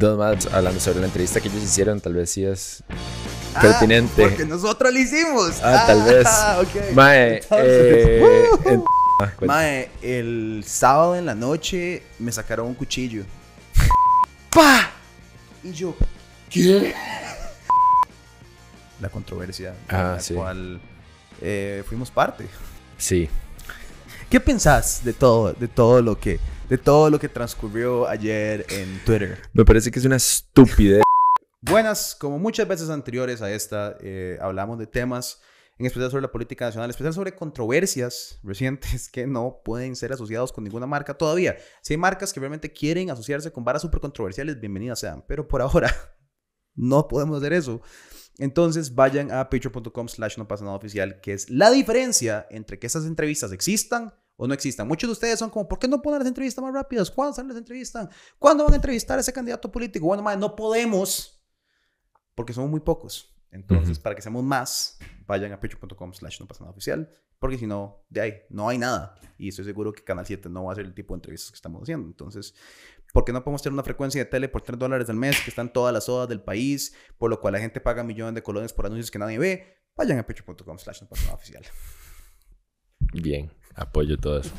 dos más hablando sobre la entrevista que ellos hicieron. Tal vez sí es Ah, pertinente. porque nosotros lo hicimos. Ah, tal vez. ok. Mae, Entonces, eh, ah. Mae, el sábado en la noche me sacaron un cuchillo. ¡Pa! Y yo, ¿qué? La controversia de Ah, la sí. cual eh, fuimos parte. Sí. ¿Qué pensás de todo, de todo lo que, de todo lo que transcurrió ayer en Twitter? Me parece que es una estupidez. Buenas, como muchas veces anteriores a esta, eh, hablamos de temas, en especial sobre la política nacional, en especial sobre controversias recientes que no pueden ser asociados con ninguna marca todavía. Si hay marcas que realmente quieren asociarse con varas súper controversiales, bienvenidas sean, pero por ahora no podemos hacer eso. Entonces vayan a patreon.com slash no pasa nada oficial, que es la diferencia entre que esas entrevistas existan o no existan. Muchos de ustedes son como, ¿por qué no ponen las entrevistas más rápidas? ¿Cuándo salen las entrevistas? ¿Cuándo van a entrevistar a ese candidato político? Bueno, madre, no podemos porque somos muy pocos. Entonces, para que seamos más, vayan a slash no pasa nada oficial, porque si no, de ahí, no hay nada. Y estoy seguro que Canal 7 no va a ser el tipo de entrevistas que estamos haciendo. Entonces, ¿por qué no podemos tener una frecuencia de tele por 3 dólares al mes, que están todas las sodas del país, por lo cual la gente paga millones de colones por anuncios que nadie ve? Vayan a slash no pasa nada oficial. Bien, apoyo todo eso.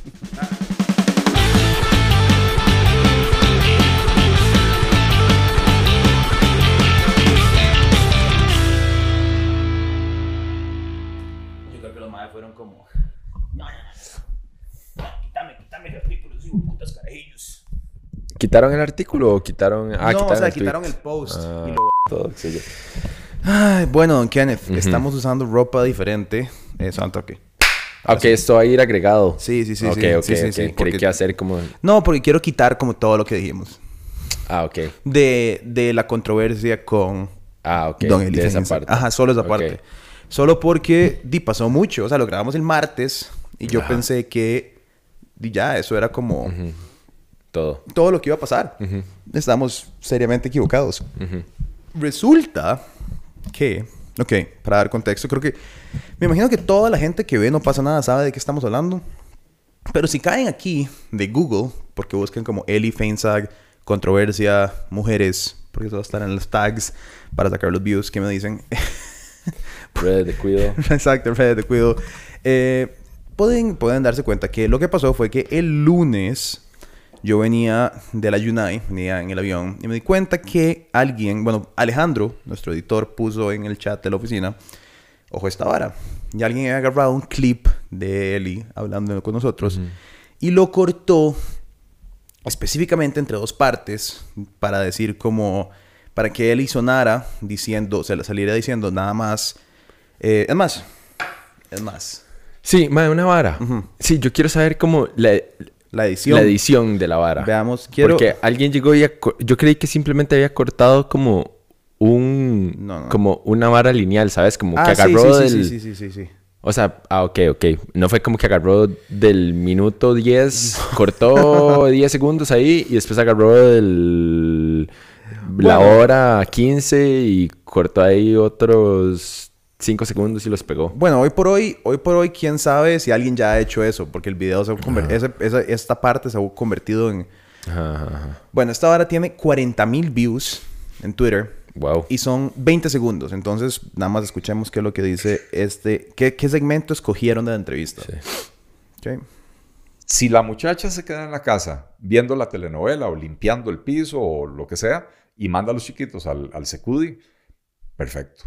Yo creo que los madres fueron como, no, no, no, quítame, quítame el artículo, digo, putas carajillos. ¿Quitaron el artículo o quitaron.? Ah, no, o sea, el tweet? quitaron el post. Ah, y lo todo, sí, sí. Ay, bueno, don Kenneth, estamos usando ropa diferente. Eh, Santo, ok. Ok, esto va a ir agregado. Sí, sí, sí. ok, sí, ok, sí, sí, ok. sí, Creí porque- que ser como. No, porque quiero quitar como todo lo que dijimos. Ah, ok. De, de la controversia con Ah, ok. Don Eli de esa parte. Ajá, solo esa Ok. parte. Solo porque di, pasó mucho. O sea, lo grabamos el martes y yo Ajá. pensé que di, ya, eso era como Ujú. Todo. todo lo que iba a pasar. Ujú, Estamos seriamente equivocados. ujú. Resulta que, ok, para dar contexto, creo que, me imagino que toda la gente que ve No pasa nada sabe de qué estamos hablando. Pero si caen aquí de Google, porque buscan como Eli Feinsag, controversia, mujeres, porque eso va a estar en los tags para sacar los views que me dicen. Redes de cuido. Exacto, redes de cuido. Eh, pueden, pueden darse cuenta que lo que pasó fue que el lunes yo venía de la Yunai, venía en el avión, y me di cuenta que alguien, bueno, Alejandro, nuestro editor, puso en el chat de la oficina, ojo esta vara, y alguien había agarrado un clip de Eli hablando con nosotros y lo cortó específicamente entre dos partes para decir como, para que Eli sonara diciendo, se le saliera diciendo nada más, eh, es más, es más, Sí, madre, una vara. Sí, yo quiero saber cómo la, la edición. la edición de la vara. Veamos, quiero... Porque alguien llegó y... Yo creí que simplemente había cortado como un... No, no. Como una vara lineal, ¿sabes? Como Ah, que agarró sí, sí, del... sí, sí, sí, sí, sí. O sea, ah, ok, ok. No fue como que agarró del minuto 10, cortó 10 segundos ahí y después agarró del... La Bueno. hora 15 y cortó ahí otros 5 segundos y los pegó. Bueno, hoy por hoy, hoy por hoy, quién sabe si alguien ya ha hecho eso, porque el video se ha conver- ese- esa- esta parte se ha convertido en... Ajá, ajá, ajá. Bueno, esta hora tiene 40 mil views en Twitter Wow. y son 20 segundos. Entonces, nada más escuchemos qué es lo que dice este... ¿Qué, qué segmento escogieron de la entrevista? Sí. Ok. Si la muchacha se queda en la casa viendo la telenovela o limpiando el piso o lo que sea y manda a los chiquitos al, al secudi, perfecto.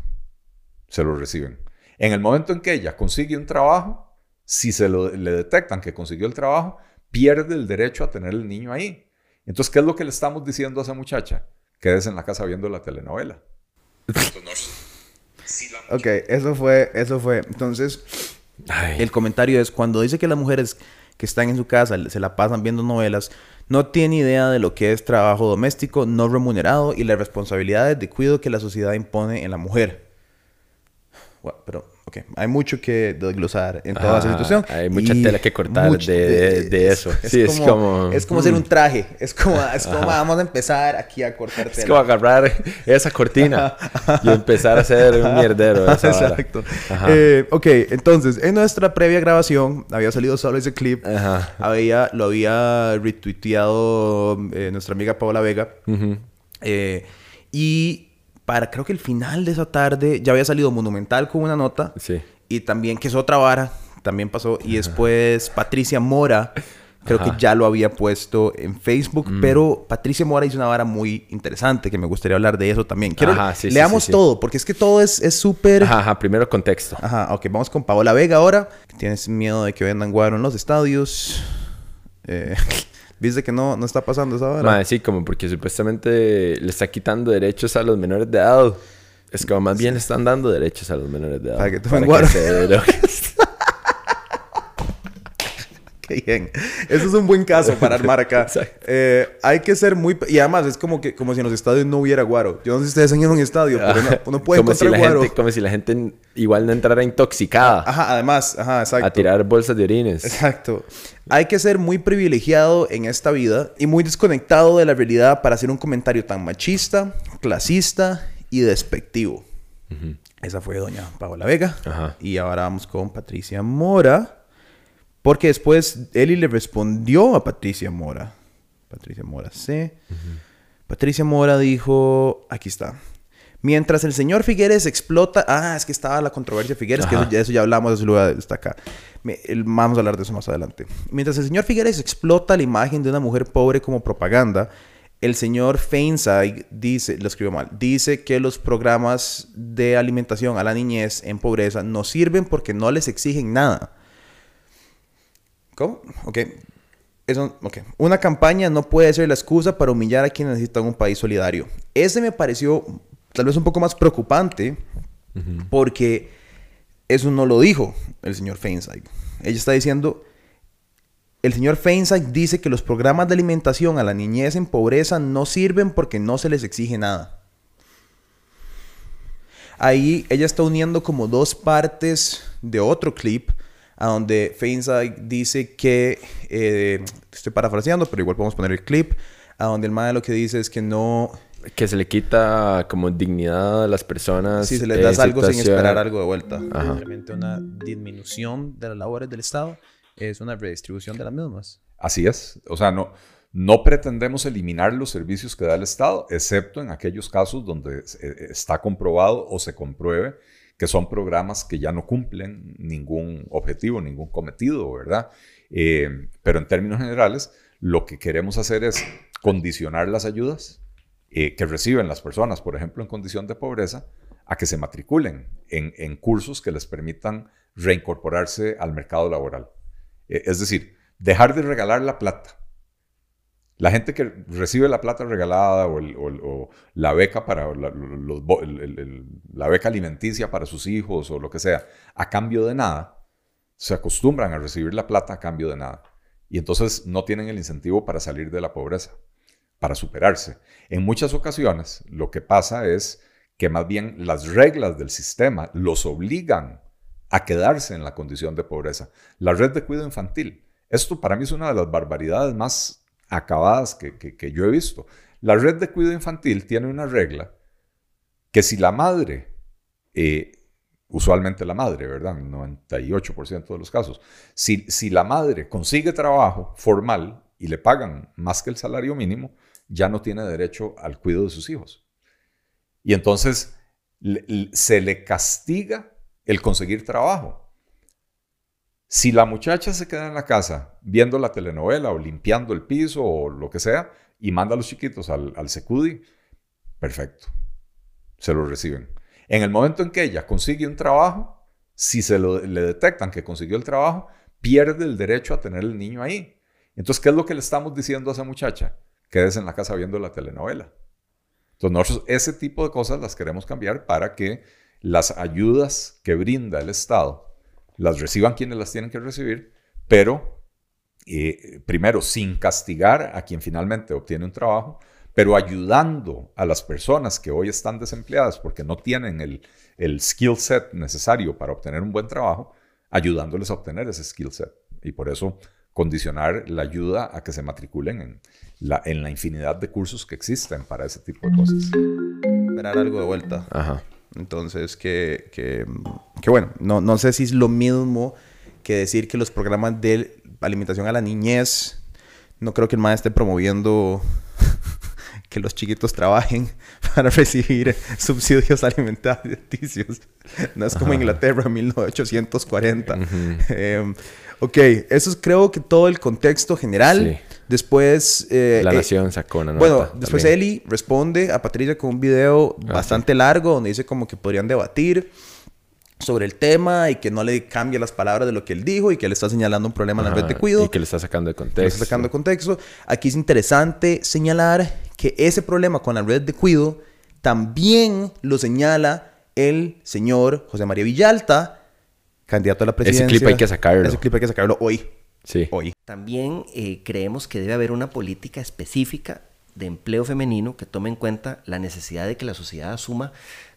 Se lo reciben. En el momento en que ella consigue un trabajo, si se lo, le detectan que consiguió el trabajo, pierde el derecho a tener el niño ahí. Entonces, ¿qué es lo que le estamos diciendo a esa muchacha? Quédese en la casa viendo la telenovela. Ok, eso fue, eso fue. Entonces, Ay. el comentario es cuando dice que las mujeres que están en su casa se la pasan viendo novelas, no tiene idea de lo que es trabajo doméstico no remunerado y las responsabilidades de cuidado que la sociedad impone en la mujer. Bueno, pero, ok, hay mucho que desglosar en toda esa situación. hay mucha tela que cortar de- de- de eso. Sí, es como- Es como hacer mm. un traje. Es como, es como vamos a empezar aquí a cortar Es tela. como agarrar esa cortina y empezar a hacer un mierdero. de esa. Exacto. Eh, ok, entonces, en nuestra previa grabación había salido solo ese clip. Ajá. Había, lo había retuiteado eh, nuestra amiga Paola Vega. Ujú. Eh, y para, creo que el final de esa tarde, ya había salido Monumental con una nota. Sí. Y también, que es otra vara, también pasó. Y después Patricia Mora, creo que ya lo había puesto en Facebook. Mm. Pero Patricia Mora hizo una vara muy interesante, que me gustaría hablar de eso también. Quiero, Ajá, sí, leamos sí, sí. todo, porque es que todo es es súper... Ajá, ajá, primero contexto. Ajá, ok, vamos con Paola Vega ahora. Tienes miedo de que vendan guaro en los estadios. Eh, ¿Viste que no, no está pasando esa vara? Mae, sí, como porque supuestamente le está quitando derechos a los menores de edad. Es como más bien le están dando derechos a los menores de edad. Para que tomen que guaro. se droguen. Qué bien. Eso es un buen caso para armar acá. Eh, hay que ser muy... Y además es como que como si en los estadios no hubiera guaro. Yo no sé si ustedes han ido a un estadio, pero no, uno puede como si la guaro. gente, Como si la gente igual no entrara intoxicada Ajá, además, ajá, exacto. a tirar bolsas de orines. Exacto. Hay que ser muy privilegiado en esta vida y muy desconectado de la realidad para hacer un comentario tan machista, clasista y despectivo. Esa fue doña Paola Vega. Ajá. Y ahora vamos con Patricia Mora. Porque después Eli le respondió a Patricia Mora. Patricia Mora C. Patricia Mora dijo, aquí está. Mientras el señor Figueres explota... Ah, es que estaba la controversia de Figueres, que eso, ya- eso ya hablamos, eso lo voy a destacar. Me- el- vamos a hablar de eso más adelante. Mientras el señor Figueres explota la imagen de una mujer pobre como propaganda, el señor Feinside dice, lo escribió mal, dice que los programas de alimentación a la niñez en pobreza no sirven porque no les exigen nada. ¿Cómo? Ok. Eso, ok. Una campaña no puede ser la excusa para humillar a quienes necesitan un país solidario. Ese me pareció tal vez un poco más preocupante porque eso no lo dijo el señor Feinside. Ella está diciendo, el señor Feinside dice que los programas de alimentación a la niñez en pobreza no sirven porque no se les exige nada. Ahí ella está uniendo como dos partes de otro clip a donde Feinside dice que, eh, estoy parafraseando, pero igual podemos poner el clip, a donde el man lo que dice es que no, Que se le quita como dignidad a las personas. si se les das algo sin esperar algo de vuelta. Ajá. Simplemente una disminución de las labores del Estado es una redistribución de las mismas. Así es. O sea, no, no pretendemos eliminar los servicios que da el Estado, excepto en aquellos casos donde eh, está comprobado o se compruebe que son programas que ya no cumplen ningún objetivo, ningún cometido, ¿verdad? Eh, pero en términos generales, lo que queremos hacer es condicionar las ayudas eh, que reciben las personas, por ejemplo, en condición de pobreza, a que se matriculen en, cursos que les permitan reincorporarse al mercado laboral. Eh, es decir, dejar de regalar la plata. La gente que recibe la plata regalada o, la beca para la beca alimenticia para sus hijos o lo que sea, a cambio de nada, se acostumbran a recibir la plata a cambio de nada. Y entonces no tienen el incentivo para salir de la pobreza, para superarse. En muchas ocasiones lo que pasa es que más bien las reglas del sistema los obligan a quedarse en la condición de pobreza. La red de cuidado infantil. Esto para mí es una de las barbaridades más acabadas que, yo he visto. La red de cuidado infantil tiene una regla que si la madre, eh, usualmente la madre, ¿verdad? 98% de los casos, si, si la madre consigue trabajo formal y le pagan más que el salario mínimo, ya no tiene derecho al cuidado de sus hijos. Y entonces se le castiga el conseguir trabajo. Si la muchacha se queda en la casa viendo la telenovela o limpiando el piso o lo que sea y manda a los chiquitos al, al Secudi, perfecto, se lo reciben. En el momento en que ella consigue un trabajo, si se le detectan que consiguió el trabajo, pierde el derecho a tener el niño ahí. Entonces, ¿qué es lo que le estamos diciendo a esa muchacha? Quédese en la casa viendo la telenovela. Entonces, nosotros ese tipo de cosas las queremos cambiar para que las ayudas que brinda el Estado las reciban quienes las tienen que recibir, pero eh, primero sin castigar a quien finalmente obtiene un trabajo, pero ayudando a las personas que hoy están desempleadas porque no tienen el, el skill set necesario para obtener un buen trabajo, ayudándoles a obtener ese skill set. Y por eso condicionar la ayuda a que se matriculen en la, en la infinidad de cursos que existen para ese tipo de cosas. Esperar algo de vuelta. Ajá. Entonces, que, que, que bueno, no, no sé si es lo mismo que decir que los programas de alimentación a la niñez, no creo que el maestro esté promoviendo que los chiquitos trabajen para recibir subsidios alimenticios. No es como Inglaterra 1840. Em, ok, eso es creo que todo el contexto general. Después... Eh, la eh, Nación sacó una nota Bueno, después Eli responde a Patricia con un video ah, bastante largo donde dice como que podrían debatir sobre el tema y que no le cambie las palabras de lo que él dijo y que le está señalando un problema en la red de cuido. Y que le está sacando de contexto. Le está sacando de contexto. Aquí es interesante señalar que ese problema con la red de cuido también lo señala el señor José María Villalta, candidato a la presidencia. Ese clip hay que sacarlo. Ese clip hay que sacarlo hoy. Sí. Hoy. También eh, creemos que debe haber una política específica de empleo femenino que tome en cuenta la necesidad de que la sociedad asuma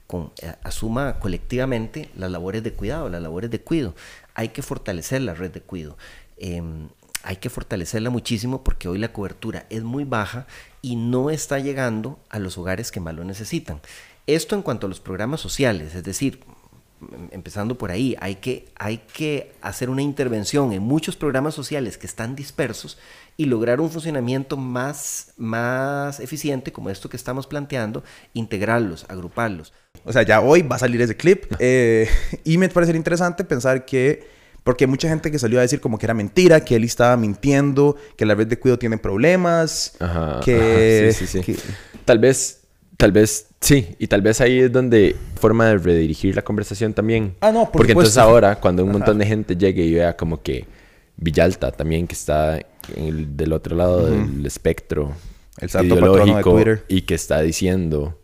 con, eh, asuma colectivamente las labores de cuidado, las labores de cuido. Hay que fortalecer la red de cuido. Em, hay que fortalecerla muchísimo porque hoy la cobertura es muy baja y no está llegando a los hogares que más lo necesitan. Esto en cuanto a los programas sociales, es decir, empezando por ahí, hay que, hay que hacer una intervención en muchos programas sociales que están dispersos y lograr un funcionamiento más, más eficiente como esto que estamos planteando, integrarlos, agruparlos. O sea, ya hoy va a salir ese clip eh, y me parece interesante pensar que, porque hay mucha gente que salió a decir como que era mentira, que él estaba mintiendo, que la red de cuidado tiene problemas, que... sí, sí, sí. Tal vez, tal vez, sí, y tal vez ahí es donde forma de redirigir la conversación también. Ah, no, por Porque entonces ahora, cuando un montón de gente llegue y vea como que Villalta también, que está del otro lado del espectro el ideológico y que está diciendo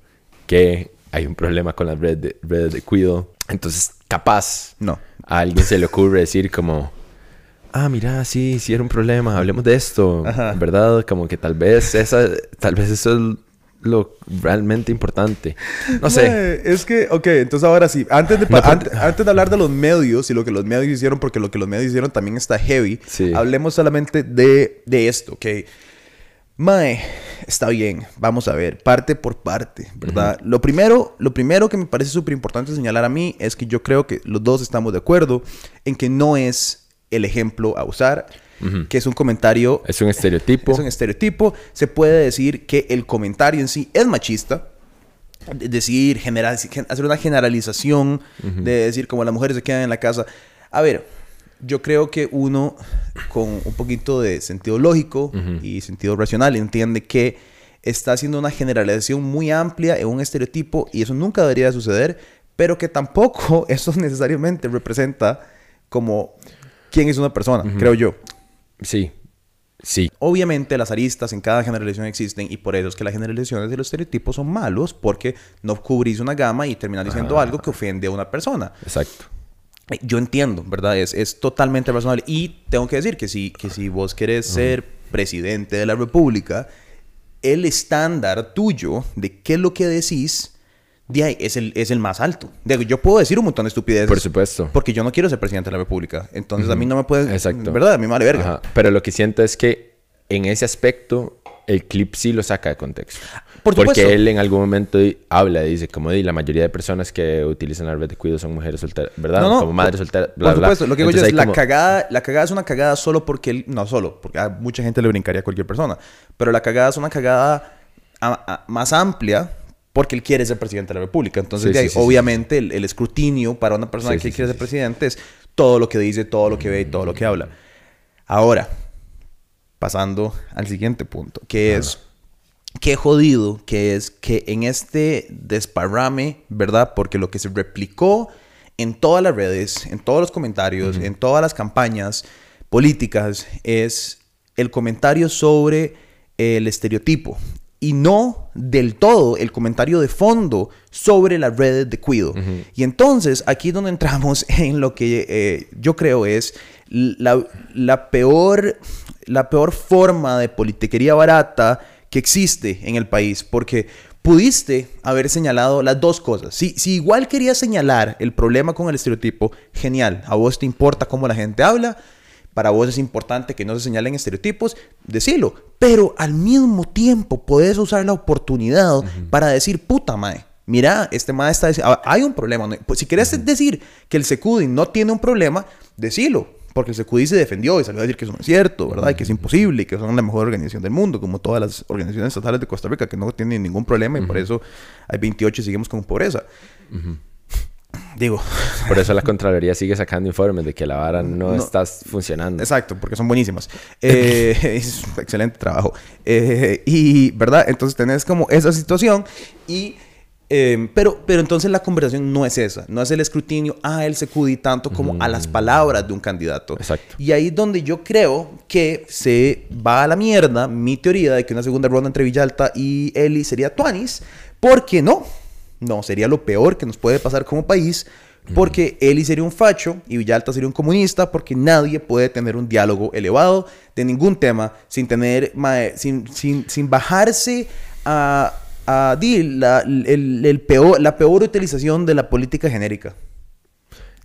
que hay un problema con las redes de, redes de cuido. Entonces, capaz, no. a alguien se le ocurre decir como, ah, mira, sí, sí era un problema, hablemos de esto, ¿verdad? Como que tal vez esa, tal vez eso es lo realmente importante. No sé. es que, ok, entonces ahora sí, antes de, antes, de hablar de los medios y lo que los medios hicieron, porque lo que los medios hicieron también está heavy, hablemos solamente de, de esto, ok. Mae, está bien, vamos a ver, parte por parte, ¿verdad? Lo primero, lo primero que me parece súper importante señalar a mí es que yo creo que los dos estamos de acuerdo en que no es el ejemplo a usar que es un comentario... Es un estereotipo. Es un estereotipo. Se puede decir que el comentario en sí es machista. Decir, general, hacer una generalización de decir como las mujeres se quedan en la casa. A ver, yo creo que uno con un poquito de sentido lógico y sentido racional entiende que está haciendo una generalización muy amplia en un estereotipo y eso nunca debería suceder, pero que tampoco eso necesariamente representa como quién es una persona, creo yo. Sí. Sí. Obviamente las aristas en cada generación existen y por eso es que las generalizaciones de los estereotipos son malos porque no cubrís una gama y terminas diciendo algo que ofende a una persona. Exacto. Eh, yo entiendo, ¿verdad? Es, es totalmente razonable. Y tengo que decir que si, que si vos querés ser presidente de la República, el estándar tuyo de qué es lo que decís de ahí es el, es el más alto. yo puedo decir un montón de estupideces. Por supuesto. Porque yo no quiero ser presidente de la República. Entonces a mí no me puede... Exacto. ¿Verdad? A mí me vale verga. Pero lo que siento es que en ese aspecto el clip sí lo saca de contexto. Por Porque él en algún momento habla, dice, como di, la mayoría de personas que utilizan la red de cuidado son mujeres solteras, ¿verdad? No, no, como madres solteras, Por supuesto, lo que digo yo es, la, cagada, la cagada es una cagada solo porque él, no solo, porque a mucha gente le brincaría a cualquier persona, pero la cagada es una cagada más amplia porque él quiere ser presidente de la República. Entonces, obviamente, el, escrutinio para una persona que quiere ser presidente es todo lo que dice, todo lo que ve y todo lo que habla. Ahora, pasando al siguiente punto, que es qué jodido que es que en este desparrame, ¿verdad? Porque lo que se replicó en todas las redes, en todos los comentarios, en todas las campañas políticas, es el comentario sobre el estereotipo y no del todo el comentario de fondo sobre las redes de cuido. Y entonces aquí es donde entramos en lo que eh, yo creo es la, la, peor, la peor forma de politiquería barata que existe en el país, porque pudiste haber señalado las dos cosas. Si, si igual querías señalar el problema con el estereotipo, genial, a vos te importa cómo la gente habla, para vos es importante que no se señalen estereotipos, decilo. Pero al mismo tiempo puedes usar la oportunidad para decir, puta madre, mira, este maestro está diciendo, ah, hay un problema. Pues, si quieres decir que el Secudi no tiene un problema, decilo. Porque el Secudi se defendió y salió a decir que eso no es cierto, ¿verdad? Y que es imposible y que son la mejor organización del mundo, como todas las organizaciones estatales de Costa Rica, que no tienen ningún problema y por eso hay 28 y seguimos con pobreza. Digo. Por eso la Contraloría sigue sacando informes de que la vara no, está funcionando. Exacto, porque son buenísimas. Eh, es un excelente trabajo. Eh, y, ¿verdad? Entonces tenés como esa situación y Em, pero, pero entonces la conversación no es esa, no es el escrutinio a él se cudi tanto como a las mm. palabras de un candidato. Exacto. Y ahí es donde yo creo que se va a la mierda mi teoría de que una segunda ronda entre Villalta y Eli sería Tuanis, porque no, no, sería lo peor que nos puede pasar como país, porque Eli sería un facho y Villalta sería un comunista, porque nadie puede tener un diálogo elevado de ningún tema sin tener, sin, sin, sin bajarse a a la, el, peor, la peor utilización de la política genérica.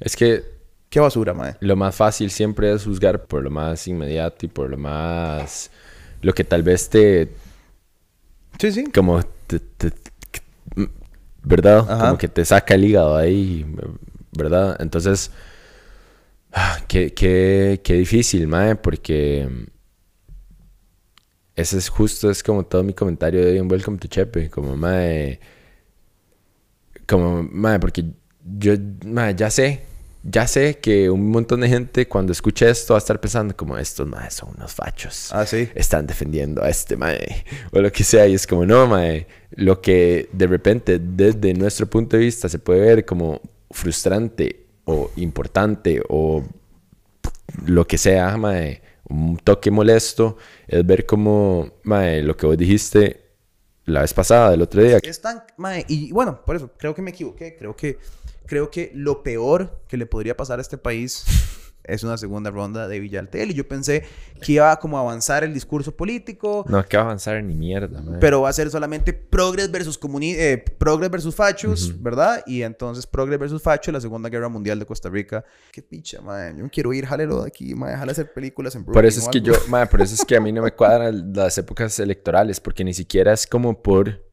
Es que... Qué basura, mae. Lo más fácil siempre es juzgar por lo más inmediato y por lo más... Lo que tal vez te... Sí, sí. Como... ¿Verdad? Como que te saca el hígado ahí, ¿verdad? Entonces... Ah, qué, qué, qué difícil, mae, porque ese es justo, es como todo mi comentario de en Welcome to Chepe, como mae, como mae, porque yo, mae, ya sé, ya sé que un montón de gente cuando escuche esto va a estar pensando como estos mae son unos fachos. Ah, sí. Están defendiendo a este mae o lo que sea y es como no, mae, lo que de repente desde nuestro punto de vista se puede ver como frustrante o importante o lo que sea, mae, un toque molesto es ver cómo, mae, lo que vos dijiste la vez pasada, del otro día. Están, mae, y bueno, por eso, creo que me equivoqué. Creo que, creo que lo peor que le podría pasar a este país es una segunda ronda de Villaltel. Y yo pensé que iba como a avanzar el discurso político. No, que va a avanzar ni mierda, man. Pero va a ser solamente progres versus, comuni eh, progres versus fachos, ¿verdad? Y entonces progres versus fachos, la Segunda Guerra Mundial de Costa Rica. Qué picha, man. Yo no quiero ir, jalero de aquí, man. Déjale hacer películas en Brooklyn Por eso es que yo, man, por eso es que a mí no me cuadran las épocas electorales, porque ni siquiera es como por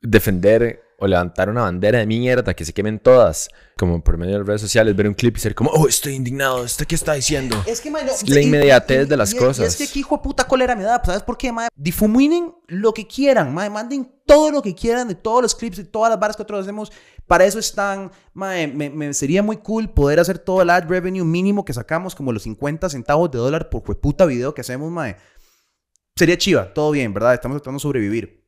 defender o levantar una bandera de mierda que se quemen todas, como por medio de las redes sociales, ver un clip y ser como, oh, estoy indignado, ¿esto qué está diciendo? Es que, man, la inmediatez de las cosas. es que aquí, hijo de puta cólera me da, ¿sabes por qué, man? Difuminen lo que quieran, man, manden todo lo que quieran de todos los clips, de todas las barras que nosotros hacemos. Para eso están, man, me, sería muy cool poder hacer todo el ad revenue mínimo que sacamos, como los 50 centavos de dólar por puta video que hacemos, man. Sería chiva, todo bien, ¿verdad? Estamos tratando de sobrevivir.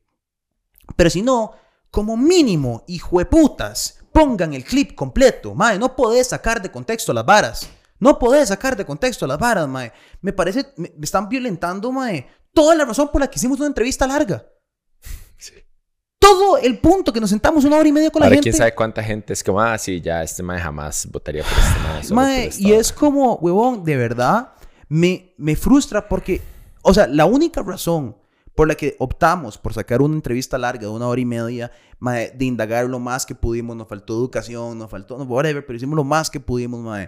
Pero si no, como mínimo, hijueputas, pongan el clip completo. Mae, no podés sacar de contexto las varas. No podés sacar de contexto las varas, mae. Me parece, me, están violentando, mae, toda la razón por la que hicimos una entrevista larga. Sí. Todo el punto que nos sentamos una hora y media con la gente. quién sabe cuánta gente es como, ah, sí, ya, este mae jamás votaría por este mae. mae y es como, huevón, de verdad, me, me frustra porque, o sea, la única razón por la que optamos por sacar una entrevista larga de una hora y media, de indagar lo más que pudimos, nos faltó educación, nos faltó, no, whatever, pero hicimos lo más que pudimos, mae,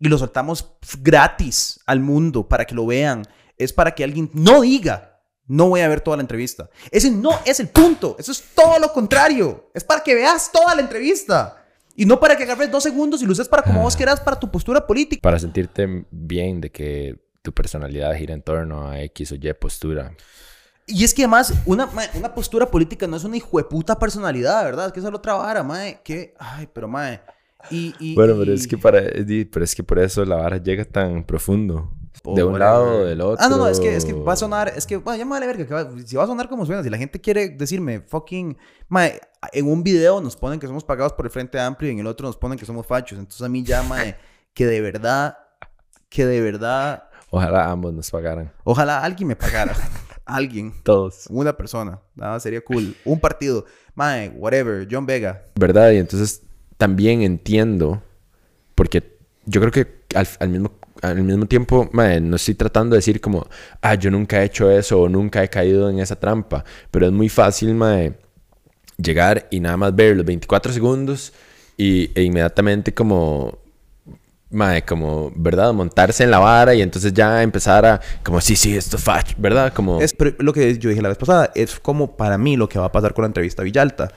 y lo soltamos gratis al mundo para que lo vean. Es para que alguien no diga, no voy a ver toda la entrevista. Ese no es el punto, eso es todo lo contrario. Es para que veas toda la entrevista. Y no para que agarres dos segundos y lo uses para como vos ah. quieras para tu postura política. Para sentirte bien de que tu personalidad gira en torno a X o Y postura. Y es que además, una, una postura política no es una hijueputa personalidad, ¿verdad? Es que es otra vara, mae. Que, ay, pero mae. Y, bueno, pero es que para, pero es que por eso la vara llega tan profundo. de un lado o del otro. Ah, no, no, es que, es que va a sonar, es que, bueno, ya me vale verga, que si va a sonar como suena, si la gente quiere decirme, fucking, mae, en un video nos ponen que somos pagados por el Frente Amplio y en el otro nos ponen que somos fachos. Entonces a mí ya, mae, que de verdad, que de verdad. Ojalá ambos nos pagaran. Ojalá alguien me pagara. alguien. Todos. Una persona. Nada, sería cool. Un partido. Mae, whatever. John Vega. ¿Verdad? Y entonces también entiendo, porque yo creo que al, mismo, al mismo tiempo, mae, no estoy tratando de decir como, ah, yo nunca he hecho eso o nunca he caído en esa trampa, pero es muy fácil, mae, llegar y nada más ver los 24 segundos y, e inmediatamente como Mae, como, ¿verdad? Montarse en la vara y entonces ya empezar a, como, sí, sí, esto fach, ¿verdad? Como... Es lo que yo dije la vez pasada, es como para mí lo que va a pasar con la entrevista Villalta.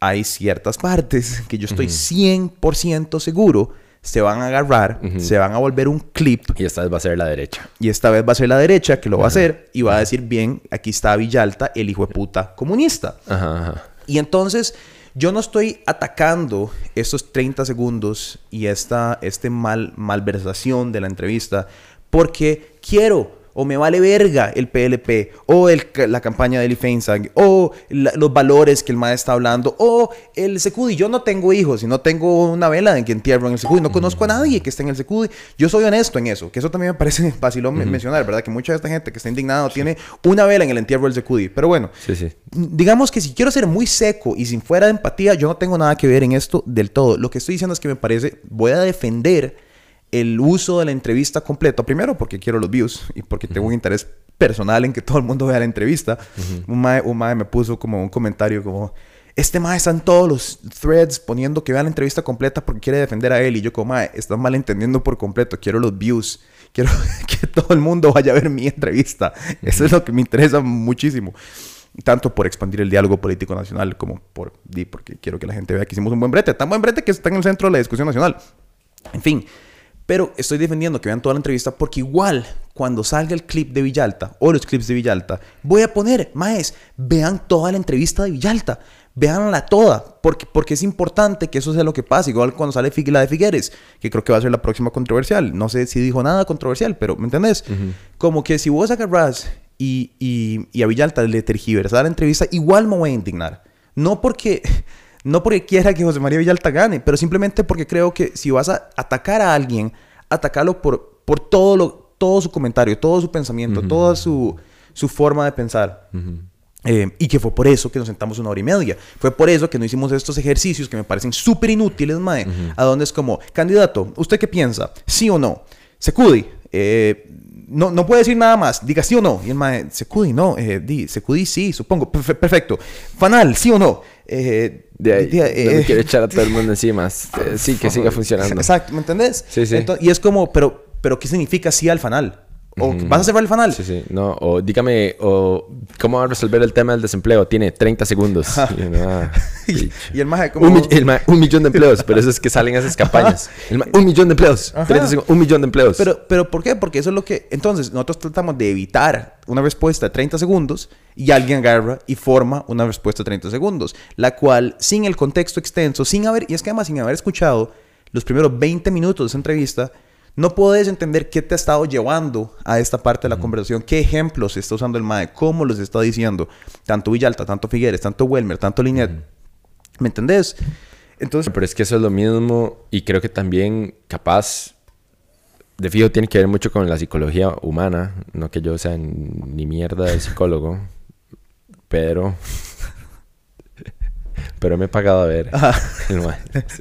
Hay ciertas partes que yo estoy 100% seguro se van a agarrar, se van a volver un clip. Y esta vez va a ser la derecha. Y esta vez va a ser la derecha que lo va a hacer y va a decir, bien, aquí está Villalta, el hijo de puta comunista. Ajá, Y entonces, yo no estoy atacando estos 30 segundos y esta este mal, malversación de la entrevista porque quiero o me vale verga el PLP, o el, la campaña de Eli Feinsang, o los valores que el maestro está hablando, o el Secudi. Yo no tengo hijos y no tengo una vela en que entierro en el Secudi. No conozco a nadie que esté en el Secudi. Yo soy honesto en eso, que eso también me parece fácil mencionar, ¿verdad? Que mucha de esta gente que está indignada tiene una vela en el entierro del Secudi. Pero bueno, digamos que si quiero ser muy seco y sin fuera de empatía, yo no tengo nada que ver en esto del todo. Lo que estoy diciendo es que me parece, voy a defender el uso de la entrevista completa, primero porque quiero los views y porque tengo un interés personal en que todo el mundo vea la entrevista. un, mae, me puso como un comentario como, este mae está en todos los threads poniendo que vea la entrevista completa porque quiere defender a él. Y yo como, mae, estás malentendiendo por completo, quiero los views. Quiero que todo el mundo vaya a ver mi entrevista. Eso es lo que me interesa muchísimo tanto por expandir el diálogo político nacional como por porque quiero que la gente vea que hicimos un buen brete, tan buen brete que está en el centro de la discusión nacional. En fin, pero estoy defendiendo que vean toda la entrevista porque igual cuando salga el clip de Villalta o los clips de Villalta, voy a poner, maes, vean toda la entrevista de Villalta. Veanla toda, porque, porque es importante que eso sea lo que pasa. Igual cuando sale la de Figueres, que creo que va a ser la próxima controversial. No sé si dijo nada controversial, pero ¿me entendés? Como que si vos agarrás y, y, y a Villalta le tergiversar la entrevista, igual me voy a indignar. No porque no porque quiera que José María Villalta gane, pero simplemente porque creo que si vas a atacar a alguien, atacarlo por, por todo, lo, todo su comentario, todo su pensamiento, toda su, su, forma de pensar. Eh, y que fue por eso que nos sentamos una hora y media. Fue por eso que no hicimos estos ejercicios que me parecen súper inútiles, mae. A donde es como, candidato, ¿usted qué piensa? ¿Sí o no? Secudi, eh, no, no puede decir nada más. Diga sí o no. Y el mae, Secudi, no. Eh, di, Secudi, sí, supongo. perfecto. Fanal, sí o no. Eh, de ahí, no me quiero echar a todo el mundo encima. Eh, sí, que siga funcionando. Exacto, ¿me entendés? Sí, sí. y es como, pero, pero ¿qué significa sí al fanal? ¿O vas a cerrar el fanal? Sí, sí. No, o dígame, o ¿cómo va a resolver el tema del desempleo? Tiene 30 segundos. Y, el maje como... Un, un, millón de empleos, pero eso es que salen esas campañas. un millón de empleos. 30 un millón de empleos. Pero, pero ¿por qué? Porque eso es lo que... Entonces, nosotros tratamos de evitar una respuesta de 30 segundos y alguien agarra y forma una respuesta de 30 segundos, la cual, sin el contexto extenso, sin haber... Y es que además, sin haber escuchado los primeros 20 minutos de esa entrevista no puedes entender qué te ha estado llevando a esta parte de la conversación, qué ejemplos está usando el MAE, cómo los está diciendo, tanto Villalta, tanto Figueres, tanto Welmer, tanto Linet. ¿Me entendés? Entonces... Pero es que eso es lo mismo y creo que también capaz, de fijo tiene que ver mucho con la psicología humana, no que yo sea ni mierda de psicólogo, pero pero me he pagado a ver.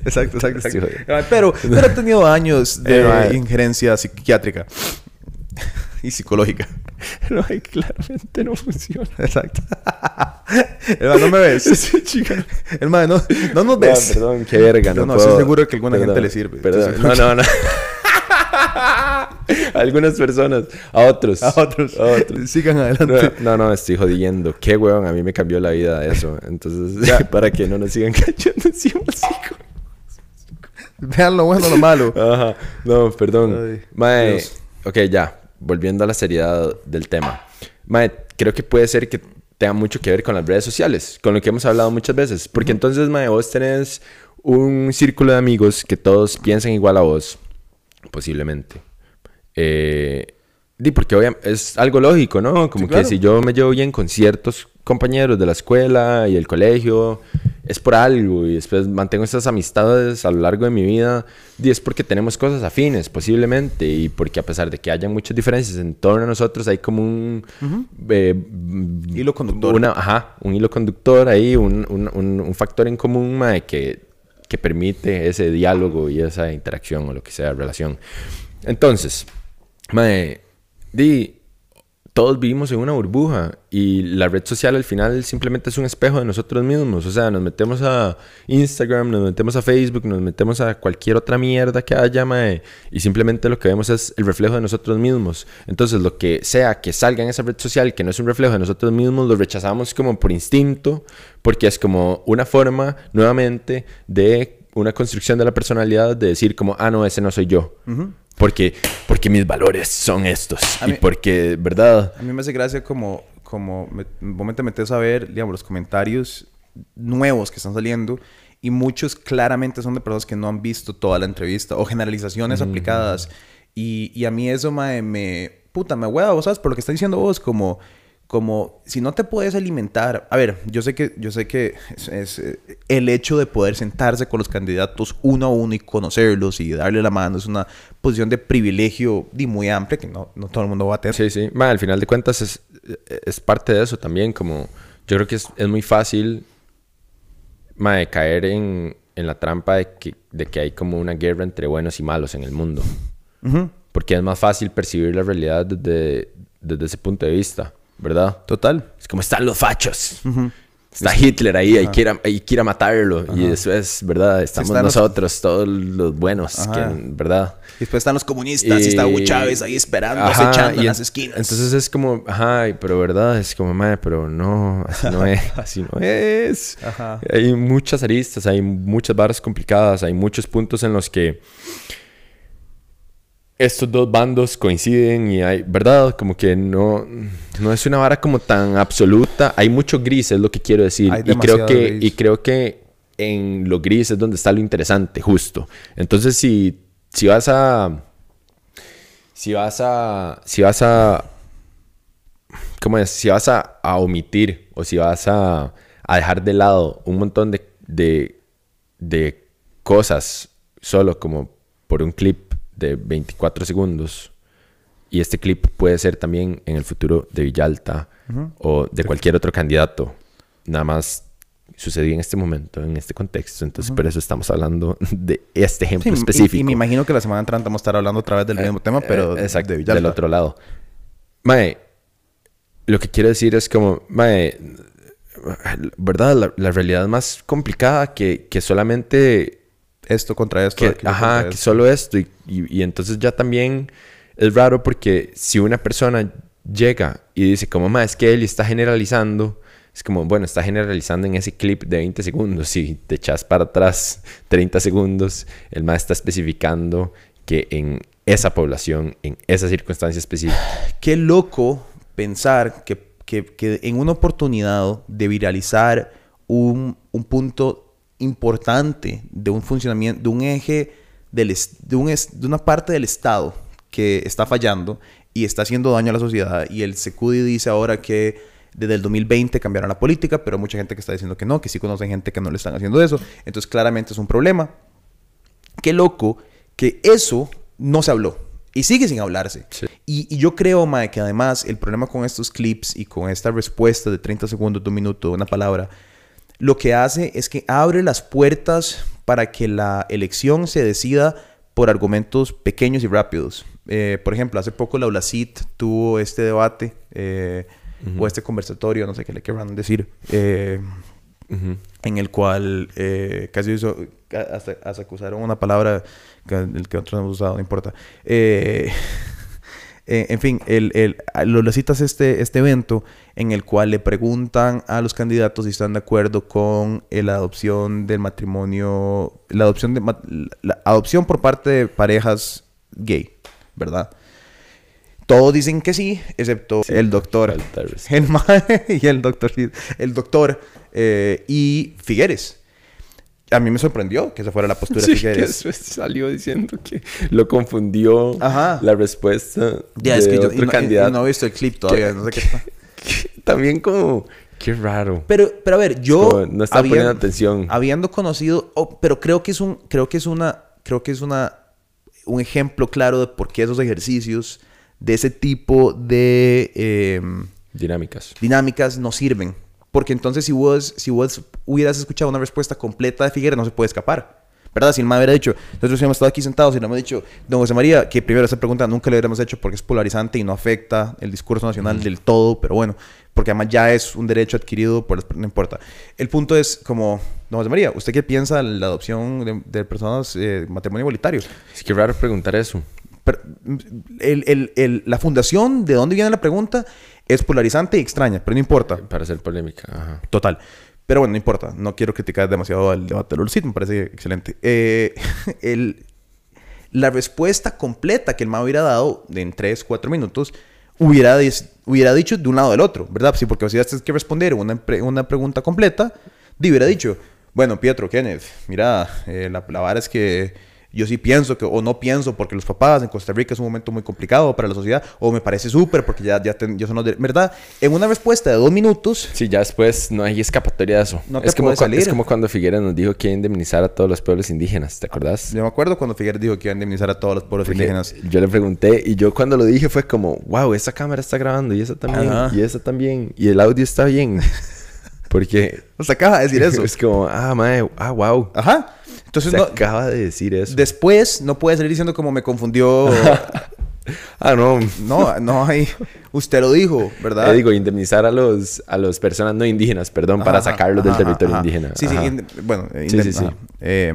exacto, exacto, exacto. Pero, pero he tenido años de injerencia psiquiátrica y psicológica. No, claramente no funciona. Exacto. El no me ves. Sí, chica. El no, no nos ves. perdón, qué verga. No, no, no estoy seguro que alguna gente le sirve. Perdón. no, no, no. A algunas personas, a otros. A otros. A otros. Sigan adelante. No, no, estoy jodiendo. Qué huevón, a mí me cambió la vida eso. Entonces, para que no nos sigan cayendo encima, Vean lo bueno, lo malo. Ajá. No, perdón. Mae, ok, ya. Volviendo a la seriedad del tema. Mae, creo que puede ser que tenga mucho que ver con las redes sociales, con lo que hemos hablado muchas veces. Porque entonces, mae, vos tenés un círculo de amigos que todos piensan igual a vos posiblemente. Eh, porque es algo lógico, ¿no? Como que si yo me llevo bien con ciertos compañeros de la escuela y el colegio, es por algo y después mantengo esas amistades a lo largo de mi vida, y es porque tenemos cosas afines, posiblemente, y porque a pesar de que haya muchas diferencias en torno a nosotros, hay como un... Eh, hilo conductor. Una, ajá, un hilo conductor ahí, un, un, un factor en común que que permite ese diálogo y esa interacción o lo que sea, relación. Entonces, mae, di, todos vivimos en una burbuja y la red social al final simplemente es un espejo de nosotros mismos. O sea, nos metemos a Instagram, nos metemos a Facebook, nos metemos a cualquier otra mierda que haya, mae, y simplemente lo que vemos es el reflejo de nosotros mismos. Entonces, lo que sea que salga en esa red social que no es un reflejo de nosotros mismos, lo rechazamos como por instinto, porque es como una forma nuevamente de una construcción de la personalidad de decir como, ah, no, ese no soy yo. Porque, porque mis valores son estos. y porque, ¿verdad? A mí me hace gracia como, como me, vos te metes a ver, digamos, los comentarios nuevos que están saliendo y muchos claramente son de personas que no han visto toda la entrevista o generalizaciones aplicadas. Y, y, a mí eso me, me puta, me hueva, vos sabes, por lo que está diciendo vos, como como si no te puedes alimentar, a ver, yo sé que yo sé que es, eh, el hecho de poder sentarse con los candidatos uno a uno y conocerlos y darle la mano es una posición de privilegio y muy amplia que no, no todo el mundo va a tener. Sí, sí. al final de cuentas es, es, parte de eso también, como yo creo que es, es muy fácil ma, caer en, en, la trampa de que, de que hay como una guerra entre buenos y malos en el mundo. Porque es más fácil percibir la realidad desde, desde ese punto de vista. ¿Verdad? Total. Es como están los fachos. Está Hitler ahí, hay que, ir a, hay que matarlo. Y eso es, ¿verdad? Estamos nosotros, todos los buenos, ¿verdad? Y después están los comunistas y, está Hugo Chávez ahí esperando, acechando en las esquinas. Entonces es como, ajá, pero ¿verdad? Es como, madre, pero no, así no es, así no es. Hay muchas aristas, hay muchas barras complicadas, hay muchos puntos en los que estos dos bandos coinciden y hay, ¿verdad? Como que no, no es una vara como tan absoluta. Hay mucho gris, es lo que quiero decir. y creo que, y creo que en lo gris es donde está lo interesante, justo. Entonces, si, si vas a. Si vas a. Si vas a. ¿Cómo es? Si vas a, omitir o si vas a, a, dejar de lado un montón de, de, de cosas solo como por un clip de 24 segundos. Y este clip puede ser también en el futuro de Villalta o de cualquier otro candidato. Nada más sucedió en este momento, en este contexto. Entonces, por eso estamos hablando de este ejemplo específico. Y, me imagino que la semana entrante vamos a estar hablando otra vez del mismo tema, pero eh, exacto, de del otro lado. Mae, lo que quiero decir es como, mae, ¿verdad? La, realidad más complicada que, que solamente esto contra esto. ajá, que solo esto. Y, y, entonces ya también es raro porque si una persona llega y dice como, ma, es que él está generalizando, es como, bueno, está generalizando en ese clip de 20 segundos. Si te echas para atrás 30 segundos, el ma está especificando que en esa población, en esa circunstancia específica. Qué loco pensar que, que, que en una oportunidad de viralizar un, un punto importante de un funcionamiento, de un eje, del, de, un, de una parte del Estado que está fallando y está haciendo daño a la sociedad. Y el Secudi dice ahora que desde el 2020 cambiaron la política, pero hay mucha gente que está diciendo que no, que sí conocen gente que no le están haciendo eso. Entonces claramente es un problema. Qué loco que eso no se habló. Y sigue sin hablarse. Y, yo creo, Mae, que además el problema con estos clips y con esta respuesta de 30 segundos, de un minuto, una palabra, lo que hace es que abre las puertas para que la elección se decida por argumentos pequeños y rápidos. Eh, por ejemplo, hace poco la ULACIT tuvo este debate eh, o este conversatorio, no sé qué le querrán decir, eh, en el cual casi hizo, hasta, hasta, acusaron una palabra que, que otros hemos usado, no importa. Eh, en fin, el, el, lo citas este, este evento en el cual le preguntan a los candidatos si están de acuerdo con eh, la adopción del matrimonio, la adopción, de, la adopción por parte de parejas gay, ¿verdad? Todos dicen que sí, excepto el doctor. El y el doctor. El doctor eh, y Figueres a mí me sorprendió que esa fuera la postura sí, que salió diciendo que lo confundió la respuesta de es que otro no, candidato. no he visto el clip todavía, no sé qué está. también como... Qué raro. Pero, pero a ver, yo... no está poniendo atención. Habiendo conocido... Oh, pero creo que es un... Creo que es una... Creo que es una... Un ejemplo claro de por qué esos ejercicios de ese tipo de... Em, dinámicas. Dinámicas no sirven. Porque entonces si vos, si vos hubieras escuchado una respuesta completa de Figueres, no se puede escapar. ¿Verdad? Si el me hubiera dicho, nosotros hemos estado aquí sentados y no hemos dicho, don José María, que primero esa pregunta nunca le hubiéramos hecho porque es polarizante y no afecta el discurso nacional del todo, pero bueno, porque además ya es un derecho adquirido por no importa. El punto es como, don José María, ¿usted qué piensa de la adopción de, personas eh, matrimonio igualitario? Es que raro preguntar eso. el, el, el, la fundación, ¿de dónde viene la pregunta? Es polarizante y extraña, pero no importa. Para hacer polémica. Ajá. Total. Pero bueno, no importa. No quiero criticar demasiado al debate de Lulcito. Me parece excelente. Eh, el, la respuesta completa que el MAE hubiera dado en 3, 4 minutos hubiera, hubiera dicho de un lado del otro, ¿verdad? Sí, porque si tienes que responder una, una pregunta completa, hubiera dicho, bueno, Pietro, Kenneth, mira, eh, la, la vara es que yo sí pienso que, o no pienso, porque los papás en Costa Rica es un momento muy complicado para la sociedad, o me parece súper porque ya, ya, yo son ¿verdad? En una respuesta de dos minutos. Sí, ya después no hay escapatoria de eso. No es, como salir. es como cuando Figueres nos dijo que iba a indemnizar a todos los pueblos indígenas, ¿te acordás? Yo me acuerdo cuando Figueres dijo que iba a indemnizar a todos los pueblos indígenas. Yo le pregunté y yo cuando lo dije fue como, wow, esa cámara está grabando y esa también, y esa también, y el audio está bien. Porque. Nos acaba de decir eso. Es como, ah, mae, ah, wow. Ajá. Entonces Se acaba de decir eso. Después no puede salir diciendo como me confundió. ah, no. No, no hay. Usted lo dijo, ¿verdad? Le digo, indemnizar a los a las personas no indígenas, perdón, para sacarlos del territorio indígena. Sí, sí, bueno, sí, sí, sí. Eh,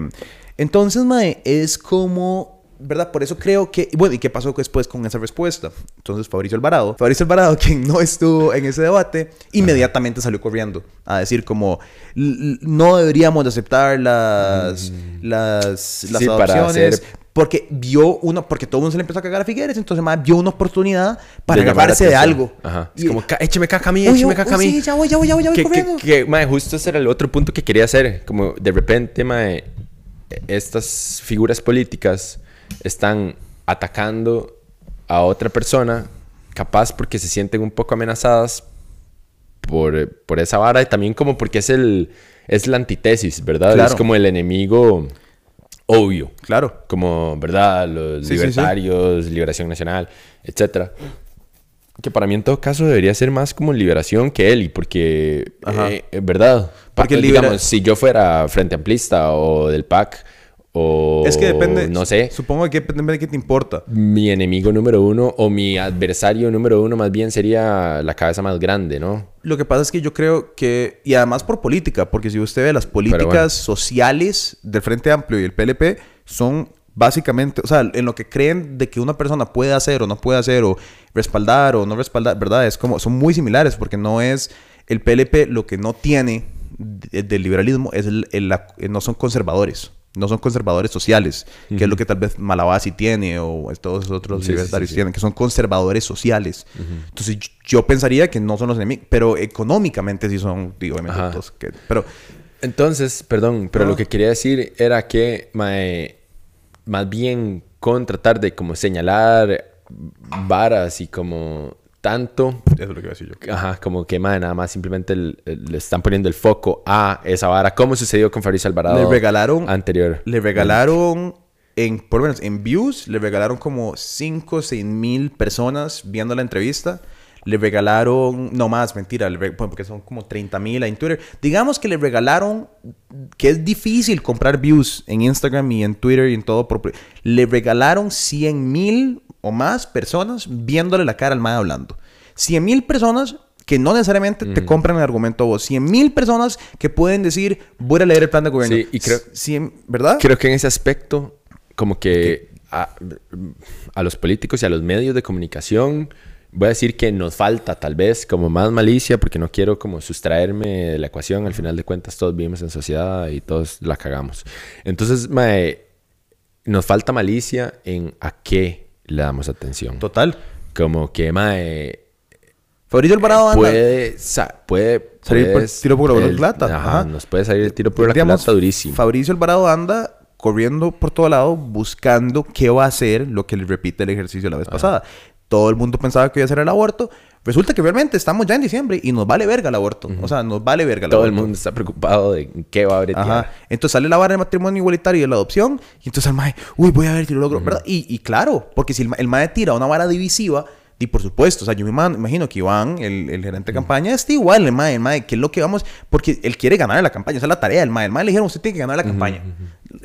entonces, mae, es como ¿verdad? Por eso creo que, bueno, ¿y qué pasó después con esa respuesta? Entonces Fabricio Alvarado, Fabricio Alvarado, quien no estuvo en ese debate, inmediatamente salió corriendo a decir como, no deberíamos aceptar las, mm. las, las adopciones. Porque vio uno, porque todo el mundo se le empezó a cagar a Figueres, entonces más vio una oportunidad para agarrarse de algo. Ajá. Es como, écheme caca a mí, écheme caca a mí. Sí, ya voy, ya voy, ya voy, ya voy corriendo. Que, que, justo ese era el otro punto que quería hacer. Como de repente, mae, estas figuras políticas están atacando a otra persona, capaz porque se sienten un poco amenazadas por, por esa vara y también como porque es el es la antítesis, ¿verdad? Es como el enemigo obvio. Claro. Como, ¿verdad? Los libertarios, Liberación Nacional, etcétera. Que para mí en todo caso debería ser más como liberación que él, y porque, eh, ¿verdad? Porque, digamos, si yo fuera Frente Amplista o del PAC, o, es que depende. No sé. Supongo que depende de qué te importa. Mi enemigo número uno o mi adversario número uno más bien sería la cabeza más grande, ¿no? Lo que pasa es que yo creo que, y además por política, porque si usted ve las políticas sociales del Frente Amplio y el PLP, son básicamente, o sea, en lo que creen de que una persona puede hacer o no puede hacer, o respaldar o no respaldar, ¿verdad? Es como, son muy similares, porque no es el PLP lo que no tiene del liberalismo, es el, no son conservadores no son conservadores sociales, que es lo que tal vez Malabasi tiene o todos los otros libertarios tienen, que son conservadores sociales. Entonces yo pensaría que no son los enemigos, pero económicamente sí son, digo, que, pero... Entonces, perdón, pero lo que quería decir era que más bien con tratar de como señalar varas y como tanto. Eso es lo que iba a decir yo. Ajá, como que nada más simplemente le están poniendo el foco a esa vara. ¿Cómo sucedió con Fabricio Alvarado? Le regalaron. Anterior. Le regalaron. En, por lo menos en views, le regalaron como 5 o 6 mil personas viendo la entrevista. Le regalaron, no más, mentira, porque son como 30 mil en Twitter. Digamos que le regalaron, que es difícil comprar views en Instagram y en Twitter y en todo. Por, le regalaron 100 mil o más personas viéndole la cara al MAE hablando. 100 mil personas que no necesariamente te compran el argumento a vos. 100 mil personas que pueden decir, voy a leer el plan de gobierno. Sí, y creo, 100, ¿verdad? Creo que en ese aspecto, como que a, los políticos y a los medios de comunicación, voy a decir que nos falta tal vez como más malicia, porque no quiero como sustraerme de la ecuación. Al final de cuentas, todos vivimos en sociedad y todos la cagamos. Entonces, mae, nos falta malicia en a qué le damos atención. Total. Como que, mae... Fabricio Alvarado anda... Puede, puede salir por tiro por la plata. Ajá, nos puede salir el tiro por la plata durísimo. Fabricio Alvarado anda corriendo por todo lado buscando qué va a hacer lo que le repite el ejercicio la vez pasada. Todo el mundo pensaba que iba a ser el aborto. Resulta que realmente estamos ya en diciembre y nos vale verga el aborto. O sea, nos vale verga el Todo el mundo está preocupado de qué va a haber. Ajá. Entonces sale la barra de matrimonio igualitario y de la adopción. Y entonces el mae, uy, voy a ver si lo logro. ¿verdad? Y, claro, porque si el, el mae tira una vara divisiva, y por supuesto, o sea, yo me imagino que Iván, el, el gerente de campaña, está igual, el mae, el mae, que es lo que vamos, porque él quiere ganar la campaña, esa es la tarea del mae. El mae le dijeron, usted tiene que ganar la campaña.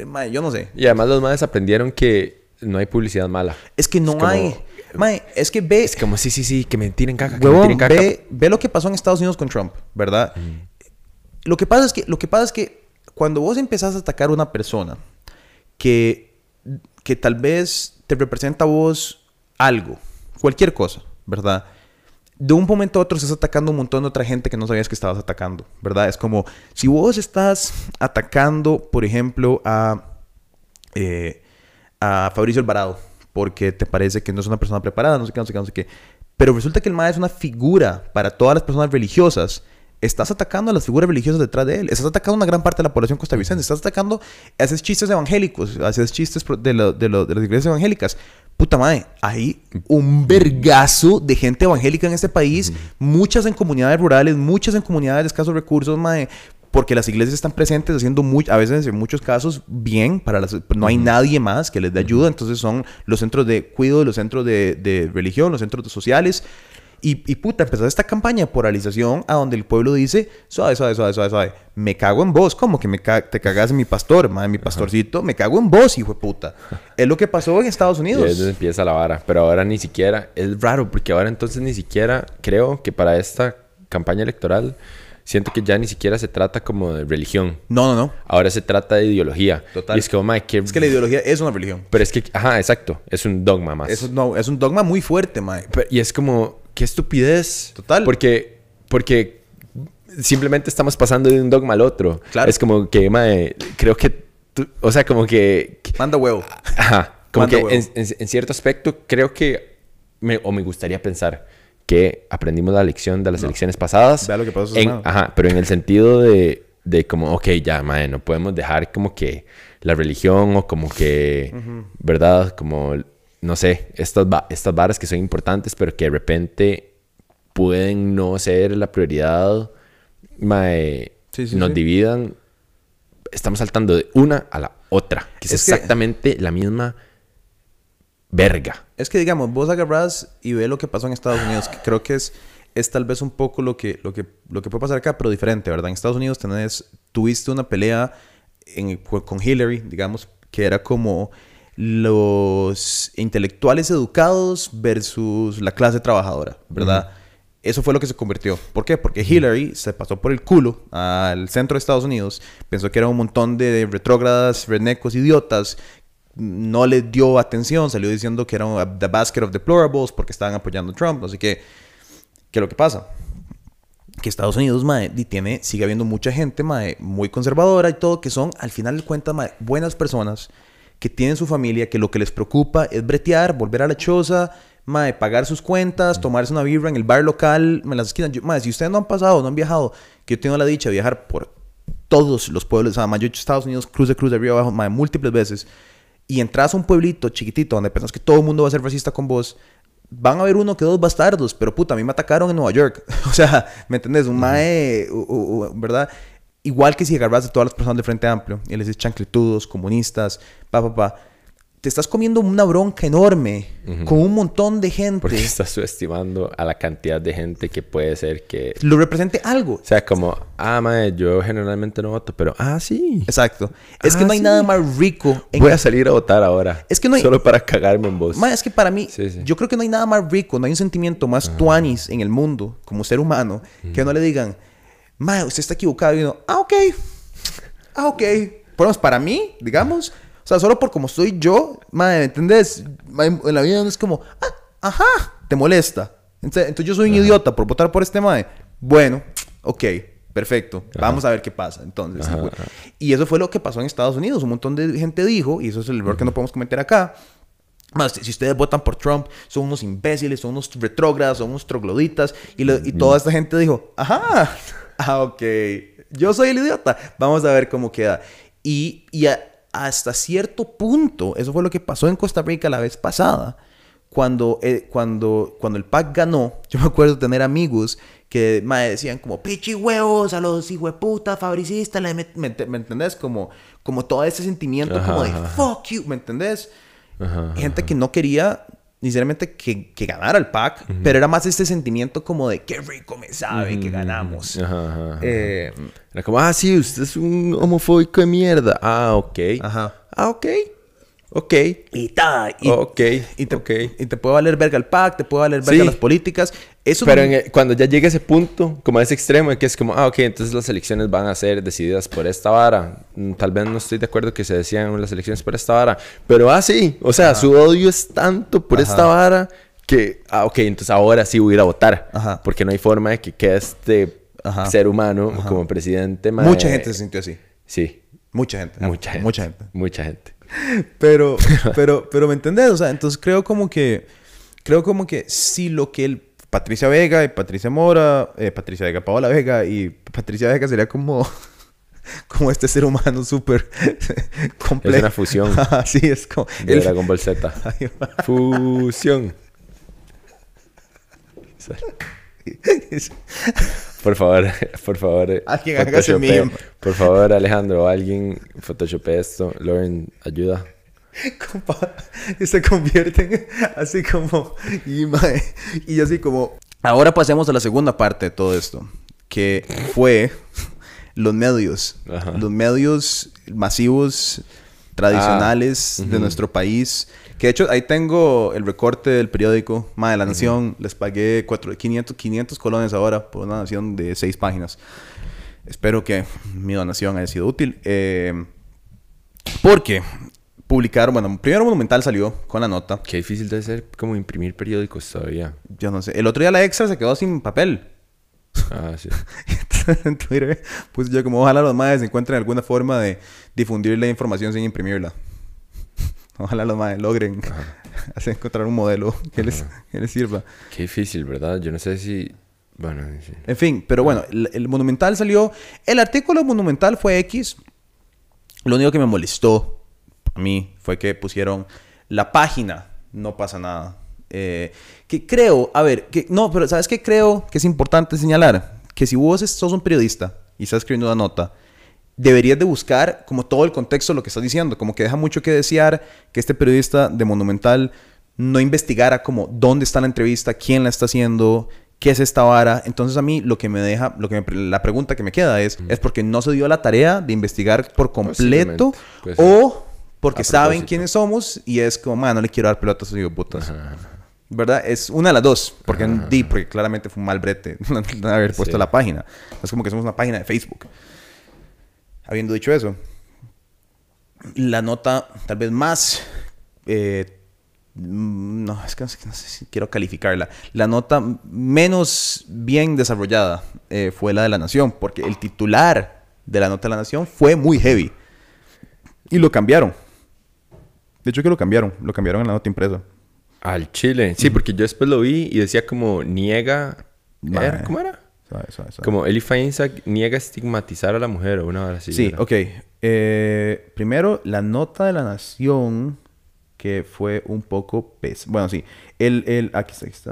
mae, yo no sé. Y además los maes aprendieron que no hay publicidad mala. Es que no hay. Mae, es que ve. Es como, sí, sí, sí, que me tiren caca. Que me tiren caca. Ve, lo que pasó en Estados Unidos con Trump, ¿verdad? Lo, que pasa es que, lo que pasa es que cuando vos empezás a atacar a una persona que, que tal vez te representa a vos algo, cualquier cosa, ¿verdad? de un momento a otro estás atacando un montón de otra gente que no sabías que estabas atacando, ¿verdad? Es como si vos estás atacando, por ejemplo, a, eh, a Fabricio Alvarado, porque te parece que no es una persona preparada, no sé qué, no sé qué, no sé qué. Pero resulta que el MAE es una figura para todas las personas religiosas. Estás atacando a las figuras religiosas detrás de él. Estás atacando a una gran parte de la población costarricense. Estás atacando, haces chistes evangélicos, haces chistes de, lo, de, lo, de las iglesias evangélicas. Puta madre, hay un vergazo de gente evangélica en este país, muchas en comunidades rurales, muchas en comunidades de escasos recursos, madre, porque las iglesias están presentes haciendo muy, a veces en muchos casos bien, para las, no hay nadie más que les dé ayuda, entonces son los centros de cuidado, los centros de, de religión, los centros sociales. Y, y, puta, empezó esta campaña de polarización a donde el pueblo dice, suave, suave, suave, suave, suave, me cago en vos, ¿cómo que me te cagas en mi pastor, madre, mi pastorcito? Me cago en vos, hijo de puta. es lo que pasó en Estados Unidos. Y entonces empieza la vara, pero ahora ni siquiera, es raro, porque ahora entonces ni siquiera creo que para esta campaña electoral siento que ya ni siquiera se trata como de religión. No, no, no. Ahora se trata de ideología. Total. Y es que, oh, my. Es que la ideología es una religión. Pero es que, ajá, exacto. Es un dogma más. Es, no, es un dogma muy fuerte, mae. y es como, qué estupidez. Total. Porque, porque simplemente estamos pasando de un dogma al otro. Claro. Es como que, mae, creo que, o sea, como que... Manda huevo. Ajá. Como que en, en, cierto aspecto creo que, me, o me gustaría pensar que aprendimos la lección de las elecciones pasadas. Vea lo que pasó en, Ajá, pero en el sentido de, de como, ok, ya, madre, no podemos dejar como que la religión o como que, ¿verdad? Como, no sé, estas, estas varas que son importantes, pero que de repente pueden no ser la prioridad, mae, nos dividan. Estamos saltando de una a la otra, que es, exactamente la misma verga. Es que, digamos, vos agarrás y ve lo que pasó en Estados Unidos, que creo que es, es tal vez un poco lo que, lo, que, lo que puede pasar acá, pero diferente, ¿verdad? En Estados Unidos tenés, tuviste una pelea en, con Hillary, digamos, que era como los intelectuales educados versus la clase trabajadora, ¿verdad? Eso fue lo que se convirtió. ¿Por qué? Porque Hillary se pasó por el culo al centro de Estados Unidos, pensó que era un montón de retrógradas, rednecos, idiotas no le dio atención, salió diciendo que era the basket of deplorables porque estaban apoyando a Trump. Así que, ¿qué es lo que pasa? Que Estados Unidos, mae, tiene, sigue habiendo mucha gente, mae, muy conservadora y todo, que son, al final de cuentas, mae, buenas personas, que tienen su familia, que lo que les preocupa es bretear, volver a la choza, mae, pagar sus cuentas, tomarse una birra en el bar local, en las esquinas. mae, si ustedes no han pasado, no han viajado, que yo tengo la dicha de viajar por todos los pueblos, o sea, yo he hecho Estados Unidos, cruce, cruce, arriba abajo, mae, múltiples veces y entras a un pueblito chiquitito donde pensas que todo el mundo va a ser racista con vos, van a haber uno que dos bastardos, pero puta, a mí me atacaron en Nueva York. o sea, ¿me entendés? Un mae, ¿verdad? Igual que si agarras a todas las personas de Frente Amplio y les dices chancletudos, comunistas, pa, pa, pa te estás comiendo una bronca enorme con un montón de gente. Porque estás subestimando a la cantidad de gente que puede ser que... Lo represente algo. O sea, como, ah, madre, yo generalmente no voto, pero, ah, sí. Exacto. Es que no hay ah, nada más rico. Voy a salir a votar ahora. Es que no hay... Solo para cagarme en vos. Madre, es que para mí, yo creo que no hay nada más rico, no hay un sentimiento más tuanis en el mundo, como ser humano, que no le digan, madre, usted está equivocado. Y uno, ah, ok. Ah, ok. Bueno, para mí, digamos sea, solo por como soy yo, madre, ¿me entendés? En la vida es como, ah, ajá, te molesta. Entonces, yo soy un idiota por votar por este madre. Bueno, ok, perfecto. Vamos a ver qué pasa. Entonces, y eso fue lo que pasó en Estados Unidos. Un montón de gente dijo, y eso es el error que no podemos cometer acá. Más, si ustedes votan por Trump, son unos imbéciles, son unos retrógradas, son unos trogloditas. Y, y toda esta gente dijo, ajá, ah, ok, yo soy el idiota. Vamos a ver cómo queda. Y, y a, hasta cierto punto, eso fue lo que pasó en Costa Rica la vez pasada, cuando, eh, cuando, cuando el PAC ganó, yo me acuerdo tener amigos que me decían como, pichi huevos a los puta fabricistas, ¿me, me, entendés? Como, como todo ese sentimiento como de, fuck you, ¿me entendés? Gente que no quería necesariamente que, que ganara el pack, pero era más este sentimiento como de qué rico me sabe que ganamos. Eh, era como, ah, sí, usted es un homofóbico de mierda. Ah, ok. Ajá. Ah, ok. Ok. Y ta. Y, ok. Y te, y te puede valer verga el PAC, te puede valer verga las políticas. Eso Pero cuando ya llega ese punto, como a ese extremo, que es como, ah, ok, entonces las elecciones van a ser decididas por esta vara. Mm, tal vez no estoy de acuerdo que se decían las elecciones por esta vara. Pero ah, sí. O sea, su odio es tanto por esta vara que, ah, ok, entonces ahora sí voy a ir a votar. Ajá. Porque no hay forma de que quede este Ajá. ser humano como presidente. mae. Mucha gente se sintió así. Sí, Mucha gente. mucha gente. Mucha gente. Mucha gente. Pero, pero, pero, ¿me entendés? O sea, entonces creo como que, creo como que si lo que el Patricia Vega y Patricia Mora, eh, Patricia Vega, Paola Vega y Patricia Vega sería como, como este ser humano súper complejo. Es una fusión. sí, es como... De el- Dragon Ball Z. Fusión. Por favor, por favor. Alguien haga ese photoshope- meme. Por favor, Alejandro, alguien photoshope esto. Lauren, ayuda. compa, y se convierten así como y, mae, y así como ahora pasemos a la segunda parte de todo esto que fue los medios Ajá. los medios masivos tradicionales Ah, de ujú. nuestro país que de hecho ahí tengo el recorte del periódico Mae de la Nación les pagué cuatro, 500, 500 colones ahora por una nación de seis páginas espero que mi donación haya sido útil eh, porque publicaron, bueno, primero Monumental salió con la nota. Qué difícil debe ser como imprimir periódicos todavía. Yo no sé. El otro día la extra se quedó sin papel. Ah, sí. En Twitter puse yo como ojalá los madres encuentren alguna forma de difundir la información sin imprimirla. Ojalá los madres logren hacer encontrar un modelo que les, que les sirva. Qué difícil, ¿verdad? Yo no sé si... Bueno, sí. En fin, pero bueno, el, el Monumental salió. El artículo Monumental fue X. Lo único que me molestó a mí fue que pusieron la página, no pasa nada. Eh, que creo, a ver, que no, pero ¿sabes qué creo que es importante señalar? Que si vos sos un periodista y estás escribiendo una nota, deberías de buscar como todo el contexto de lo que estás diciendo. Como que deja mucho que desear que este periodista de Monumental no investigara como dónde está la entrevista, quién la está haciendo, qué es esta vara. Entonces a mí lo que me deja, lo que me- la pregunta que me queda es, es porque no se dio la tarea de investigar por completo ser. o porque saben quiénes somos y es como, man, no le quiero dar pelotas a esos putas. ¿Verdad? Es una de las dos. Porque, di, porque claramente fue un mal brete no haber puesto Sí. la página. Es como que somos una página de Facebook. Habiendo dicho eso, la nota tal vez más... eh, mm, no, es que no sé, no sé si quiero calificarla. La nota menos bien desarrollada eh, fue la de La Nación, porque el titular de la nota de La Nación fue muy heavy. Y lo cambiaron. De hecho que lo cambiaron. Lo cambiaron en la nota impresa. Al Chile. Sí, porque yo después lo vi y decía como niega... ¿Era? ¿Cómo era? Como Eli Feinsack niega estigmatizar a la mujer o una hora así. Sí, era. ok. Eh, primero, la nota de la nación que fue un poco pes... Bueno, sí. El, el... Aquí está, aquí está.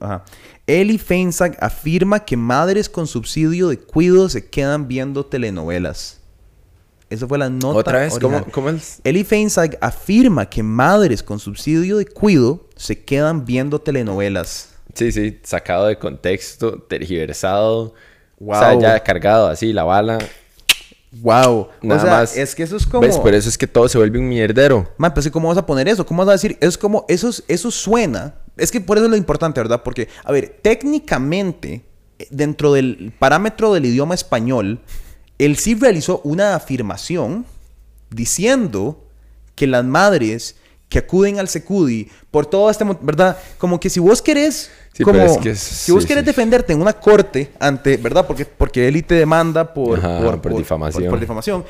Ajá. Eli Feinsack afirma que madres con subsidio de cuido se quedan viendo telenovelas. Esa fue la nota Otra vez, ¿cómo, es? Eli Feinsack afirma que madres con subsidio de cuido se quedan viendo telenovelas. Sí, sí, sacado de contexto, tergiversado. Wow. O sea, ya cargado así, la bala. Wow. Nada o sea, más. es que eso es como... ¿Ves? Por eso es que todo se vuelve un mierdero. Man, pues ¿cómo vas a poner eso? ¿Cómo vas a decir? Es como, eso, es- eso suena. Es que por eso es lo importante, ¿verdad? Porque, a ver, técnicamente, eh, dentro del parámetro del idioma español, él sí realizó una afirmación diciendo que las madres que acuden al Secudi por todo este, ¿verdad? Como que si vos querés, Sí, como, pero es que es- si vos sí, querés sí. defenderte en una corte ante, ¿verdad? Porque, porque él y te demanda por, Ajá, por difamación. por difamación.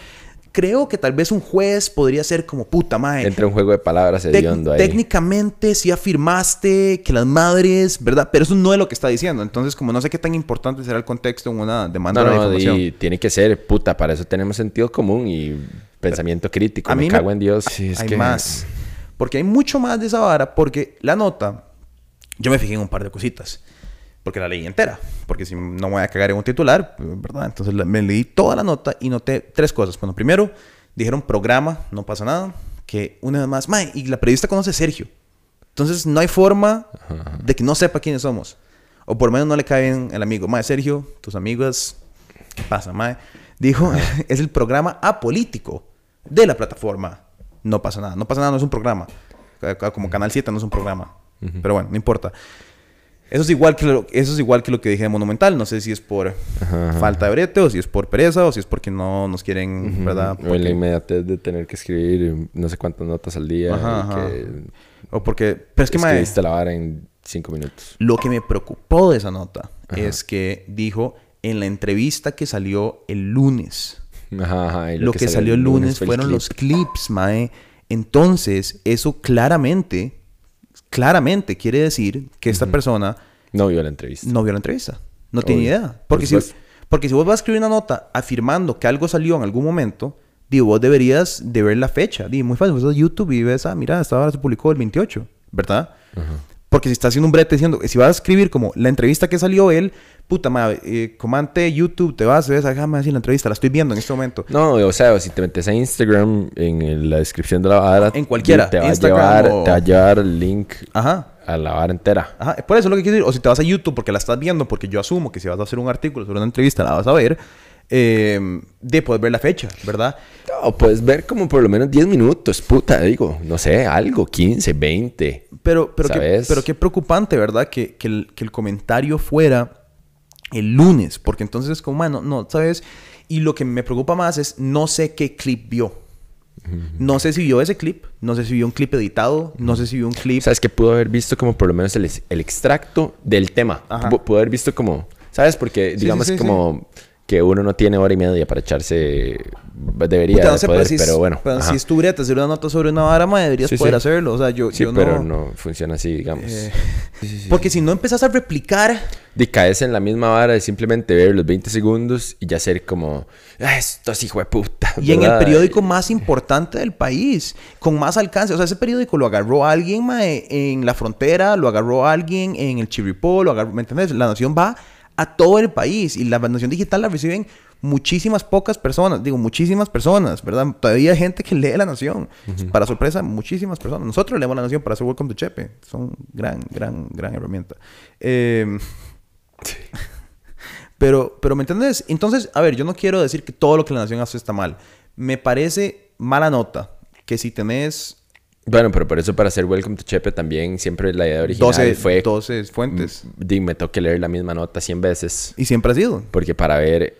Creo que tal vez un juez podría ser como puta madre. Entra un juego de palabras hediondo ahí. técnicamente sí afirmaste que las madres, ¿verdad? Pero eso no es lo que está diciendo. Entonces, como no sé qué tan importante será el contexto en una demanda No, de no, y tiene que ser, puta, para eso tenemos sentido común y pensamiento crítico. A me mí me- cago en Dios. Sí, es hay que... más. Porque hay mucho más de esa vara. Porque la nota, yo me fijé en un par de cositas. Porque la leí entera. Porque si no me voy a cagar en un titular, ¿verdad? Entonces me leí toda la nota y noté tres cosas. Bueno, primero, dijeron programa, no pasa nada. Que una vez más, mae, y la periodista conoce a Sergio. Entonces no hay forma de que no sepa quiénes somos. O por lo menos no le cae bien el amigo. Mae, Sergio, tus amigos, ¿qué pasa, mae? Dijo, es el programa apolítico de la plataforma. No pasa nada. No pasa nada, no es un programa. Como Canal 7 no es un programa. Pero bueno, no importa. Eso es igual que lo, eso es igual que lo que dije de Monumental. No sé si es por falta de brete o si es por pereza o si es porque no nos quieren, ¿verdad? O en la Porque- inmediatez de tener que escribir no sé cuántas notas al día. Ajá, y ajá. que O porque... Pero es que, Escribiste la vara en cinco minutos. Lo que me preocupó de esa nota es que dijo en la entrevista que salió el lunes. Ajá, ajá, y Lo, que, salió el lunes fueron clip. los clips, mae. Entonces, eso claramente, claramente quiere decir que esta persona No vio la entrevista. no vio la entrevista. No tiene idea. Porque Por si, porque si vos vas a escribir una nota afirmando que algo salió en algún momento, digo, vos deberías de ver la fecha. Digo, muy fácil. Vos a YouTube y ves, ah, mira, esta hora se publicó el 28, ¿verdad? Porque si estás haciendo un brete diciendo, si vas a escribir como la entrevista que salió él, puta madre, eh, comante YouTube, te vas, ves, acá me decir la entrevista, la estoy viendo en este momento. No, o sea, si te metes a Instagram, en la descripción de la vara... En cualquiera, Te va, a llevar, o- te va a llevar el link Ajá. a la vara entera. Ajá, por eso es lo que quiero decir. O si te vas a YouTube porque la estás viendo, porque yo asumo que si vas a hacer un artículo sobre una entrevista la vas a ver, eh, de poder ver la fecha, ¿verdad? No, puedes ver como por lo menos 10 minutos, puta, digo. No sé, algo, 15, 20. Pero, pero, qué, pero qué preocupante, ¿verdad? Que, que el, que el comentario fuera el lunes, porque entonces es como, mano, no, ¿sabes? Y lo que me preocupa más es, no sé qué clip vio. No sé si vio ese clip, no sé si vio un clip editado, no sé si vio un clip... ¿Sabes que pudo haber visto como por lo menos el, el extracto del tema? Ajá. Pu- Pudo haber visto como... ¿Sabes? Porque sí, digamos sí, como que uno no tiene hora y media para echarse... Debería Puta, no de sé, poder, pero, si, es- pero bueno. pero si estuviera hacer una nota sobre una vara, ma, deberías Sí, poder sí. hacerlo. O sea, yo, Sí, yo pero no... no funciona así, digamos. eh, Porque si no empezás a replicar... Y caes en la misma vara de simplemente ver los 20 segundos y ya ser como... "Ah, Esto es hijo de puta. Y en el ¿verdad? periódico más importante del país, con más alcance. O sea, ese periódico lo agarró alguien mae, en la frontera, lo agarró alguien en el Chirripó, lo agarró, ¿me entiendes? La Nación va a todo el país y la Nación Digital la reciben muchísimas pocas personas, digo, muchísimas personas, ¿verdad? Todavía hay gente que lee La Nación. Para sorpresa, muchísimas personas. Nosotros leemos La Nación para hacer Welcome to Chepe. Son gran, gran, gran herramienta. Eh, pero, pero, ¿me entiendes? Entonces, a ver, yo no quiero decir que todo lo que la nación hace está mal. Me parece mala nota que si tenés Bueno, pero por eso para hacer Welcome to Chepe también siempre la idea original 12, fue... 12 fuentes. Di, me toque leer la misma nota 100 veces. Y siempre ha sido. Porque para ver...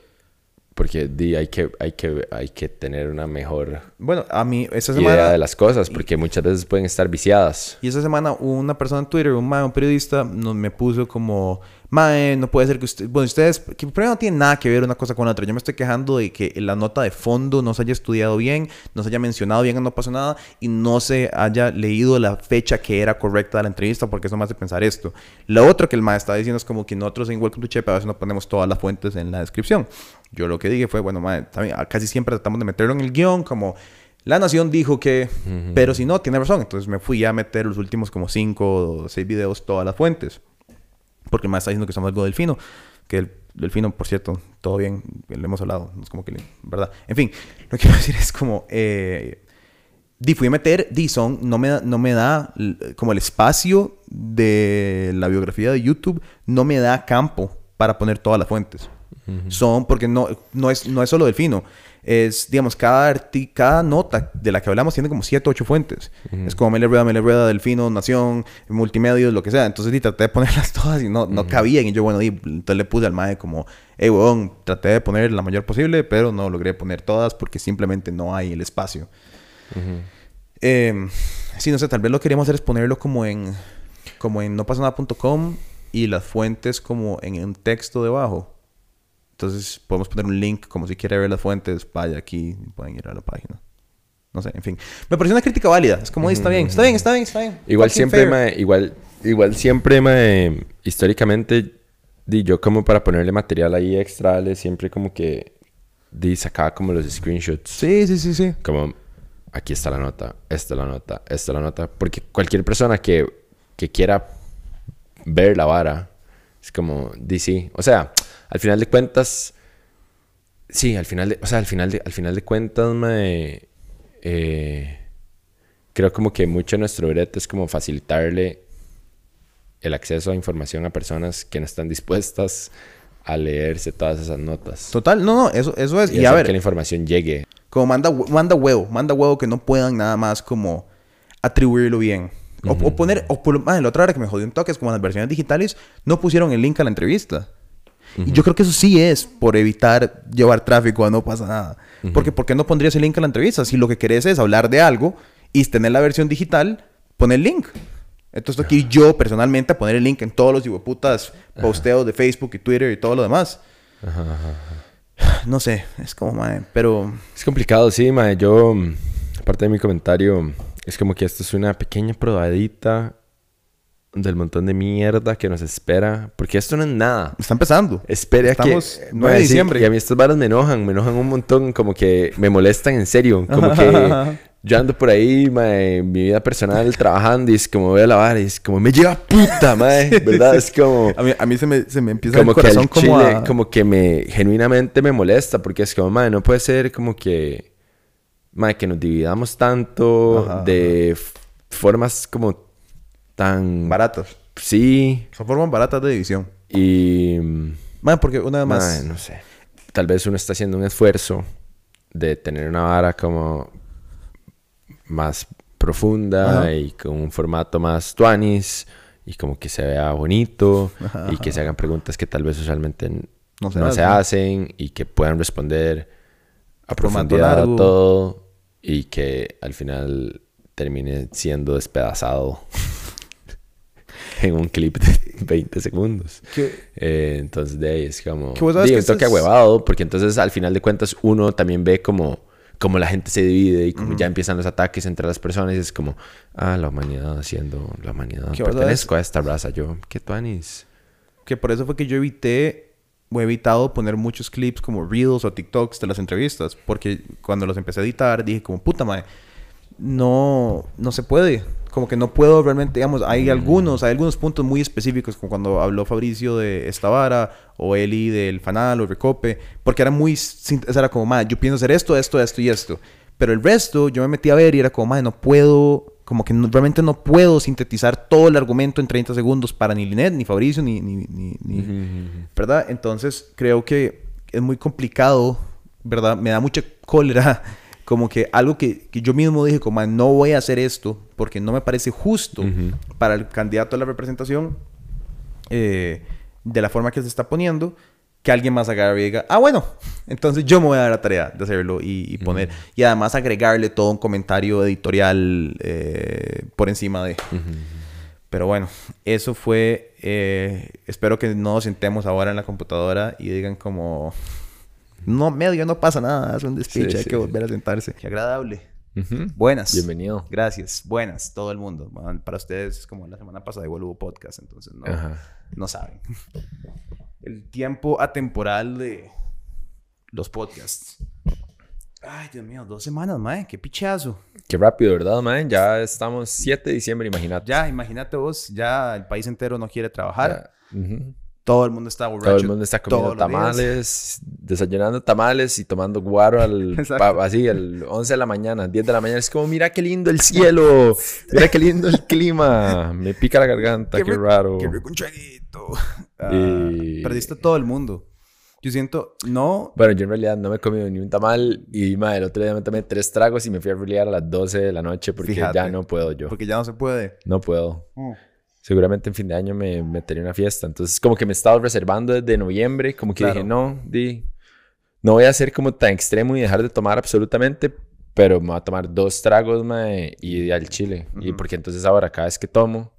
Porque di, hay, que, hay, que, hay que tener una mejor Bueno, a mí esa idea semana... de las cosas. Porque muchas veces pueden estar viciadas. Y esa semana una persona en Twitter, un, un periodista, nos, me puso como, Mae, no puede ser que usted, bueno, ustedes, que primero no tiene nada que ver una cosa con la otra. Yo me estoy quejando de que la nota de fondo no se haya estudiado bien, no se haya mencionado bien, no pasó nada, y no se haya leído la fecha que era correcta de la entrevista, porque eso me hace pensar esto. Lo otro que el mae está diciendo es como que nosotros en Welcome to Chepe a veces no ponemos todas las fuentes en la descripción. Yo lo que dije fue, bueno, mae, también, casi siempre tratamos de meterlo en el guion, como la Nación dijo que, pero si no, tiene razón. Entonces me fui a meter los últimos como cinco o seis videos, todas las fuentes. Porque más está diciendo que somos algo delfino. Que el delfino, por cierto, todo bien, le hemos hablado. No es como que, le- ¿verdad? En fin, lo que quiero decir es como, eh, di, fui a meter, di, son, no me, da, no me da, como el espacio de la biografía de YouTube, no me da campo para poner todas las fuentes. Son, porque no, no, es, no es solo delfino. Es, digamos, cada, cada nota de la que hablamos tiene como 7 o 8 fuentes. Es como Mele Rueda, Mele Rueda, Delfino, Nación, Multimedios, lo que sea. Entonces, di, traté de ponerlas todas y no, no cabían. Y yo, bueno, di, entonces le puse al mae como, hey, weón, traté de poner la mayor posible, pero no logré poner todas porque simplemente no hay el espacio. Eh, sí, no sé, tal vez lo que queríamos hacer es ponerlo como en, como en nopasanada.com y las fuentes como en un texto debajo. Entonces podemos poner un link como si quiere ver las fuentes, vaya aquí y pueden ir a la página. No sé, en fin. Me pareció una crítica válida. Es como, "Oye, está bien, está bien, está bien, está bien. Igual siempre, fair". mae, igual, igual siempre, mae, históricamente, di yo como para ponerle material ahí extra, Ale, siempre como que, di, sacaba como los screenshots. Sí, sí, sí, sí. Como, aquí está la nota, esta es la nota, esta es la nota. Porque cualquier persona que, que quiera ver la vara, es como, di sí. O sea, al final de cuentas, sí, al final de, o sea, al final de, al final de cuentas, mae, eh, creo como que mucho de nuestro brete es como facilitarle el acceso a información a personas que no están dispuestas a leerse todas esas notas. Total, no, no, eso, eso es. Y, Y, a ver, que la información llegue. Como manda, manda huevo, manda huevo que no puedan nada más como atribuirlo bien. O, o poner, o por, ah, la otra hora que me jodió un toque es como las versiones digitales no pusieron el link a la entrevista. Y yo creo que eso sí es por evitar llevar tráfico a no pasa nada. Porque ¿por qué no pondrías el link a la entrevista? Si lo que querés es hablar de algo y tener la versión digital, pone el link. Entonces ir yo personalmente a poner el link en todos los putas posteos de Facebook y Twitter y todo lo demás. No sé, es como, mae, pero... Es complicado, sí, mae. Yo, aparte de mi comentario, es como que esto es una pequeña probadita del montón de mierda que nos espera. Porque esto no es nada. Está empezando. Espera Estamos que... 9 de diciembre. y a mí estas varas me enojan. Me enojan un montón. Como que me molestan en serio. Como que yo ando por ahí, mae, mi vida personal trabajando y es como voy a lavar y es como me lleva puta, mae. ¿Verdad? Es como... A mí, a mí se, me, se me empieza como el corazón que el como chile, a... como que me genuinamente me molesta porque es como, mae, no puede ser como que, mae, que nos dividamos tanto Ajá, de formas como tan Baratas. Sí, Son formas baratas de división. y Man, porque una vez más... no sé. Tal vez uno está haciendo un esfuerzo de tener una vara como más profunda Ajá. y con un formato más tuanis y como que se vea bonito Ajá, y que se hagan preguntas que tal vez usualmente No no se se, hacen. y que puedan responder a profundidad a largo. todo y que al final termine siendo despedazado en un clip de 20 segundos. Eh, entonces de ahí es como Que vos sabes digo, que un toque es- ahuevado porque entonces al final de cuentas uno también ve como como la gente se divide y como ya empiezan los ataques entre las personas y es como ah la humanidad haciendo la humanidad pertenezco a esta raza yo qué tuanis que por eso fue que yo evité o he evitado poner muchos clips como Reels o TikToks de las entrevistas. Porque cuando los empecé a editar dije como, puta madre, no, no se puede. Como que no puedo realmente, digamos, hay algunos, hay algunos puntos muy específicos, como cuando habló Fabricio de esta vara, o Eli del Fanal, o Recope, porque era muy, era como, madre, yo pienso hacer esto, esto, esto y esto. Pero el resto, yo me metí a ver y era como, madre, no puedo, como que no- realmente no puedo sintetizar todo el argumento en 30 segundos para ni Linet, ni Fabricio, ni, ni, ni, ni- ¿verdad? Entonces creo que es muy complicado, ¿verdad? Me da mucha cólera, como que algo que, que yo mismo dije, como no voy a hacer esto porque no me parece justo para el candidato a la representación eh, de la forma que se está poniendo, que alguien más agarre y diga, ah, bueno, entonces yo me voy a dar la tarea de hacerlo y, y poner, y además agregarle todo un comentario editorial eh, por encima de... Pero bueno, eso fue. eh, espero que no nos sentemos ahora en la computadora y digan como. No, medio, no pasa nada, es un despiche, Sí, hay sí. que volver a sentarse. Qué agradable. Ujú. Buenas. bienvenido Gracias. Buenas, todo el mundo. Bueno, Para ustedes es como la semana pasada igual hubo podcast, entonces no, Ajá. no saben. El tiempo atemporal de los podcasts. Ay, Dios mío, dos semanas, mae, qué pichazo. qué rápido verdad man ya estamos 7 de diciembre imagínate Ya, imagínate vos, ya el país entero no quiere trabajar. Ya. Ujú. Todo el mundo está borracho. todo el mundo está comiendo días. tamales desayunando tamales y tomando guaro al pa- así al 11 de la mañana 10 de la mañana es como mira qué lindo el cielo mira qué lindo el clima me pica la garganta qué, raro Qué rico un traguito. Ah, Y- Perdiste a todo el mundo. Yo siento, no. Bueno, yo en realidad no me he comido ni un tamal y madre, el otro día me tomé tres tragos y me fui a rulear a las 12 de la noche porque Fíjate. ya no puedo yo. Porque ya no se puede. No puedo. Seguramente en fin de año me metería una fiesta. Entonces como que me he estado reservando desde noviembre. Como que Claro. dije, no, di, no voy a ser como tan extremo y dejar de tomar absolutamente. Pero me voy a tomar dos tragos, mae, y al chile. Y Ujú. porque entonces ahora cada vez que tomo...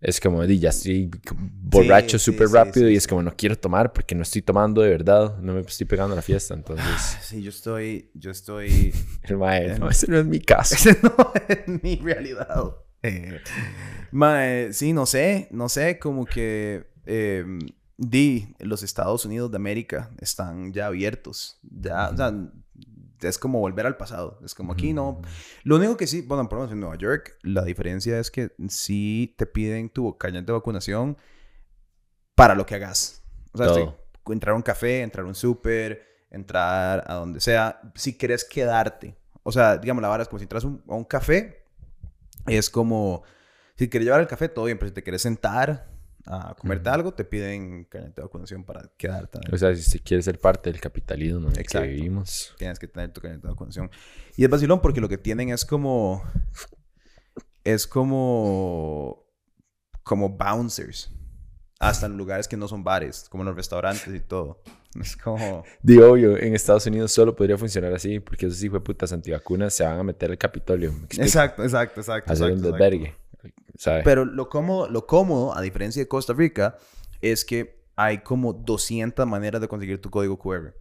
Es como, di, ya estoy borracho sí, súper sí, rápido sí, y es como, no quiero tomar porque no estoy tomando de verdad. No me estoy pegando a la fiesta. Entonces... Sí, yo estoy. Yo estoy. El mae, no, ese no es mi caso. Ese no es mi realidad. Eh, mae, sí, no sé. No sé, como que. eh, di, los Estados Unidos de América están ya abiertos. Ya, o sea, es como volver al pasado. Es como aquí no. Lo único que sí, bueno, por lo menos en Nueva York, la diferencia es que sí te piden tu carnet de vacunación para lo que hagas. O sea, sí, entrar a un café, entrar a un súper, entrar a donde sea, si quieres quedarte. O sea, digamos, la vara es como si entras un- a un café, es como, si quieres llevar el café, todo bien, pero si te quieres sentar a comerte algo, te piden carnet de vacunación para quedarte. O sea, si usted quiere ser parte del capitalismo en el que vivimos. Tienes que tener tu carnet de vacunación. Y es vacilón porque lo que tienen es como. Es como. Como bouncers. Hasta en lugares que no son bares, como en los restaurantes y todo. Es como... Digo, obvio, en Estados Unidos solo podría funcionar así, porque esos hijos de putas antivacunas se van a meter al Capitolio. Exacto, exacto, exacto. A hacer un desvergue. Pero lo cómodo, lo cómodo, a diferencia de Costa Rica, es que hay como 200 maneras de conseguir tu código QR.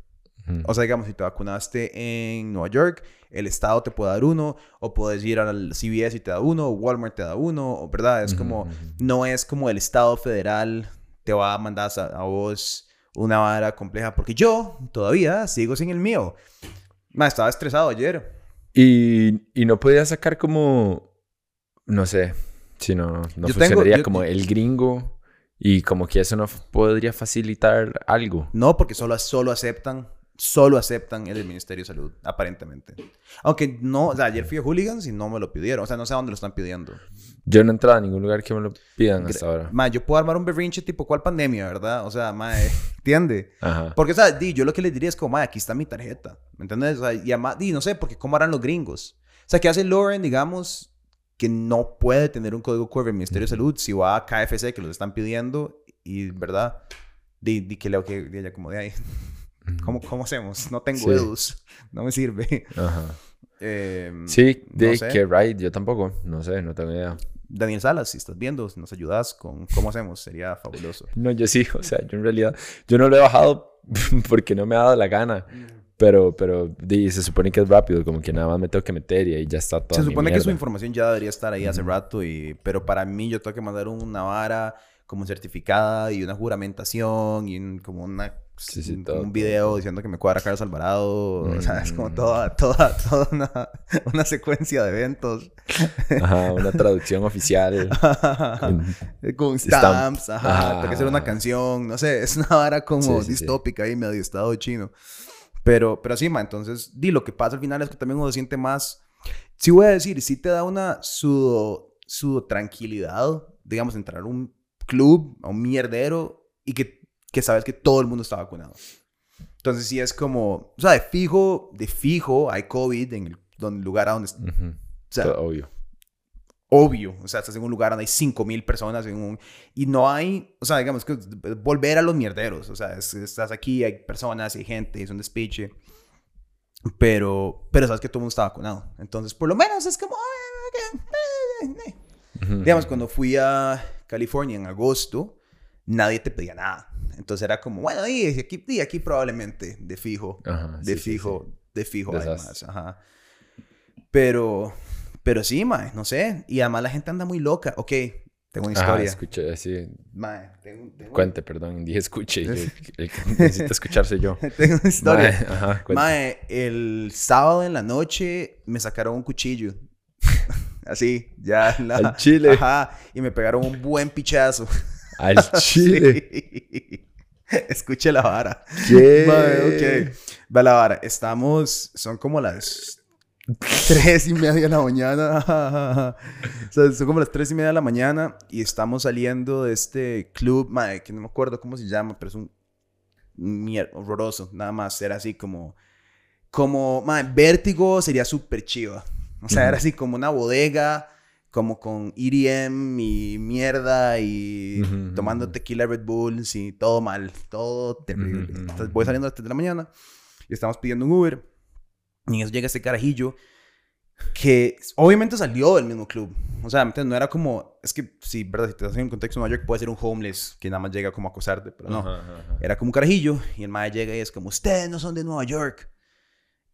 O sea, digamos, si te vacunaste en Nueva York, el estado te puede dar uno, o puedes ir al CVS y te da uno, o Walmart te da uno, o verdad, es como, no es como el estado federal te va a mandar a, vos una vara compleja, porque yo todavía sigo sin el mío. Me estaba estresado ayer. Y, y no podía sacar como, no sé, si no, no funcionaría como el gringo y como que eso no podría facilitar algo. No, porque solo, solo aceptan solo aceptan el Ministerio de Salud, aparentemente. Aunque no, o sea, ayer fui a Hooligans y no me lo pidieron. O sea, no sé a dónde lo están pidiendo. Yo no he entrado a ningún lugar que me lo pidan hasta ahora. Ma, yo puedo armar un berrinche tipo, ¿cuál pandemia, verdad? O sea, ma, ¿entiende? Ajá. Porque, o sea, di, yo lo que les diría es como, ma, aquí está mi tarjeta. ¿Me entiendes? O sea, y además, di, no sé, porque ¿cómo harán los gringos? O sea, ¿qué hace Lauren, digamos, que no puede tener un código QR el Ministerio de Salud si va a KFC que los están pidiendo y, ¿verdad? Di, di que leo que ella como de ahí. ¿Cómo, ¿Cómo, hacemos? No tengo sí. no me sirve. Ajá. Em, sí, de que right, yo tampoco, no sé, no tengo idea. Daniel Salas, si estás viendo, si nos ayudas con cómo hacemos, sería fabuloso. No, yo sí, o sea, yo en realidad, yo no lo he bajado porque no me ha dado la gana. Pero, pero se supone que es rápido, como que nada más me tengo que meter y ahí ya está todo. Se supone que su información ya debería estar ahí hace rato, y, pero para mí yo tengo que mandar una vara como certificada y una juramentación y como una un video diciendo que me cuadra Carlos Alvarado. O sea, es como mm. toda, toda, toda una, una secuencia de eventos. Ajá, una traducción oficial. con stamps, ajá. Tengo que hacer una canción. No sé, es una vara como distópica ahí, medio estado chino. Pero, pero sí, ma, entonces, di, lo que pasa al final es que también uno se siente más. Sí, voy a decir, sí te da una sudo, sudo tranquilidad, digamos, entrar a un club, a un mierdero y que que sabes que todo el mundo está vacunado. Entonces sí es como, o sea, de fijo, de fijo hay COVID en el, lugar a donde... O sea, obvio. Obvio, o sea, estás en un lugar donde hay 5.000 personas en un, y no hay, o sea, digamos que volver a los mierderos, o sea, estás aquí, hay personas, hay gente, es un despiche, pero, pero sabes que todo el mundo está vacunado. Entonces, por lo menos es como, digamos, cuando fui a California en agosto, nadie te pedía nada. Entonces era como, bueno, y aquí, y aquí probablemente de fijo, de fijo, de fijo además. Ajá. Pero, pero sí, mae, no sé. Y además la gente anda muy loca. Ok, tengo una historia. escuché, así. Mae, tengo, Cuente, perdón, dije escuche. el que necesita escucharse yo. tengo una historia. Mae, ajá, mae, el sábado en la noche me sacaron un cuchillo. así, ya. La, Al chile. Ajá, y me pegaron un buen pichazo. Al chile. Escuche la vara. ¿Qué? ok. Va la vara. Estamos, son como las tres y media de la mañana. o sea, son como las tres y media de la mañana y estamos saliendo de este club, madre, que no me acuerdo cómo se llama, pero es un mierda, horroroso. Nada más, era así como, como, madre, vértigo sería súper chiva. O sea, era así como una bodega como con EDM y mierda y tomando tequila Red Bulls y todo mal, todo terrible. Entonces voy saliendo a las 3 de la mañana y estamos pidiendo un Uber y en eso llega este carajillo que obviamente salió del mismo club. O sea, no era como, es que sí, verdad, si te estás en un contexto de Nueva York puede ser un homeless que nada más llega como a acosarte, pero no. Era como un carajillo y el mae llega y es como, ustedes no son de Nueva York.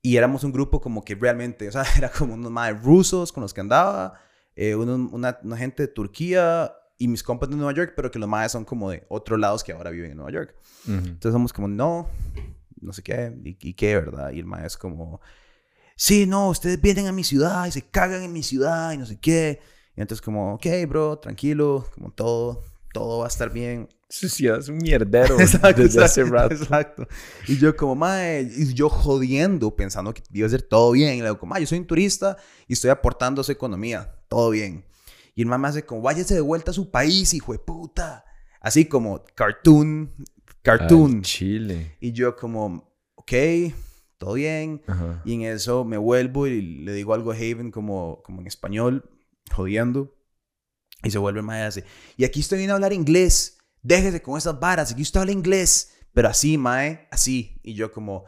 Y éramos un grupo como que realmente, o sea, era como unos más rusos con los que andaba eh, una, una, gente de Turquía y mis compas de Nueva York, pero que los más son como de otros lados que ahora viven en Nueva York. Entonces somos como, no, no sé qué, y, qué, ¿verdad? Y el maestro es como, sí, no, ustedes vienen a mi ciudad y se cagan en mi ciudad y no sé qué. Y entonces como, ok, bro, tranquilo, como todo, todo va a estar bien. Sí, es un mierdero exacto, desde hace rato. Exacto. Y yo como, mae, y yo jodiendo, pensando que iba a ser todo bien. Y le digo, como, yo soy un turista y estoy aportando a su economía. Todo bien. Y el mamá hace como, váyase de vuelta a su país, hijo de puta. Así como, cartoon, cartoon. Chile. Y yo como, ok, todo bien. Y en eso me vuelvo y le digo algo a Haven como, como en español, jodiendo. Y se vuelve el mae y Y aquí estoy viendo a hablar inglés déjese con esas varas, aquí usted habla inglés, pero así, mae, así. Y yo como,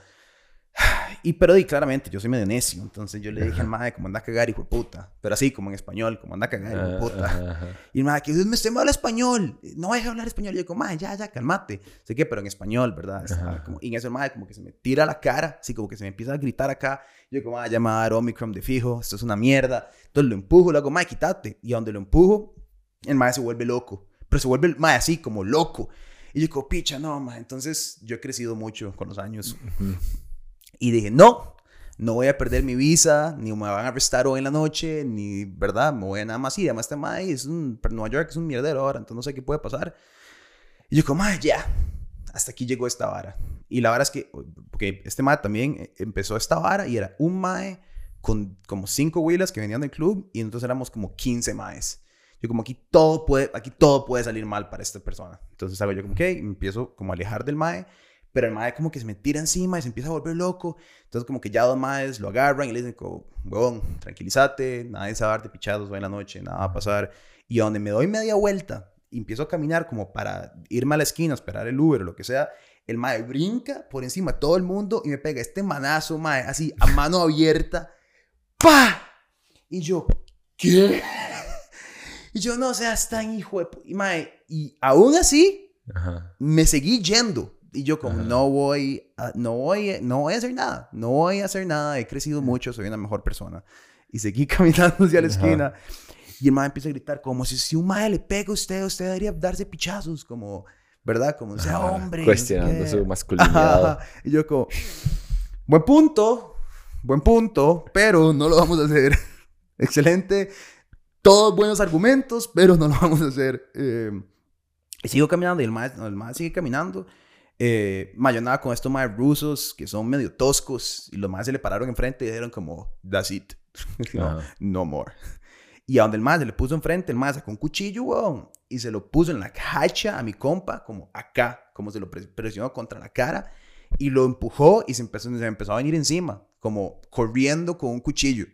y pero di claramente, yo soy medio necio, entonces yo le dije al mae, como anda a cagar, hijo de puta. Pero así, como en español, como anda a cagar, hijo de puta. Y el mae, que me usted me habla español, no deja hablar español. Y yo como, mae, ya, ya, calmate. Sé que, pero en español, ¿verdad? Como, y en ese mae, como que se me tira la cara, así como que se me empieza a gritar acá. Yo como, ah, ya me va a dar Omicron de fijo, esto es una mierda. Entonces lo empujo, le hago, mae, quítate. Y a donde lo empujo, el mae se vuelve loco. Pero se vuelve, mae, así, como loco. Y yo como, picha, no, mae. Entonces yo he crecido mucho con los años. Y dije, no, no voy a perder mi visa, ni me van a arrestar hoy en la noche, ni, ¿verdad? Me voy a nada más ir. Además, este mae es un, Nueva York es un mierdero ahora, entonces no sé qué puede pasar. Y yo como, ya, hasta aquí llegó esta vara. Y la vara es que, porque este mae también eh, empezó esta vara y era un mae con como cinco huilas que venían del club y entonces éramos como 15 maes. Yo como aquí todo puede, aquí todo puede salir mal para esta persona. Entonces hago yo como, ok, empiezo como a alejar del mae pero el mae como que se me tira encima y se empieza a volver loco. Entonces como que ya dos maes lo agarran y le dicen como, huevón, tranquilízate, nadie se va a dar de pichados hoy en la noche, nada va a pasar. Y a donde me doy media vuelta y empiezo a caminar como para irme a la esquina, esperar el Uber o lo que sea, el mae brinca por encima de todo el mundo y me pega este manazo, mae, así a mano abierta. ¡Pa! Y yo, ¿qué? Y yo, no seas tan hijo de... Y, mae, y aún así, me seguí yendo. Y yo como, no voy, a, no, voy, no voy a hacer nada, no voy a hacer nada, he crecido mucho, soy una mejor persona. Y seguí caminando hacia la esquina. Y el mae empieza a gritar como si, si un mae le pega a usted, usted debería darse pichazos, como, ¿verdad? Como sea hombre. Cuestionando su masculinidad. Y yo como, buen punto, buen punto, pero no lo vamos a hacer. Excelente, todos buenos argumentos, pero no lo vamos a hacer. Eh, y sigo caminando y el mae, el mae sigue caminando. Eh, nada con estos más rusos que son medio toscos y los más se le pararon enfrente y dijeron como, that's it. no, no, more. Y a donde el más se le puso enfrente, el más sacó un cuchillo, weón, y se lo puso en la hacha a mi compa, como acá, como se lo presionó contra la cara, y lo empujó y se empezó, se empezó a venir encima, como corriendo con un cuchillo.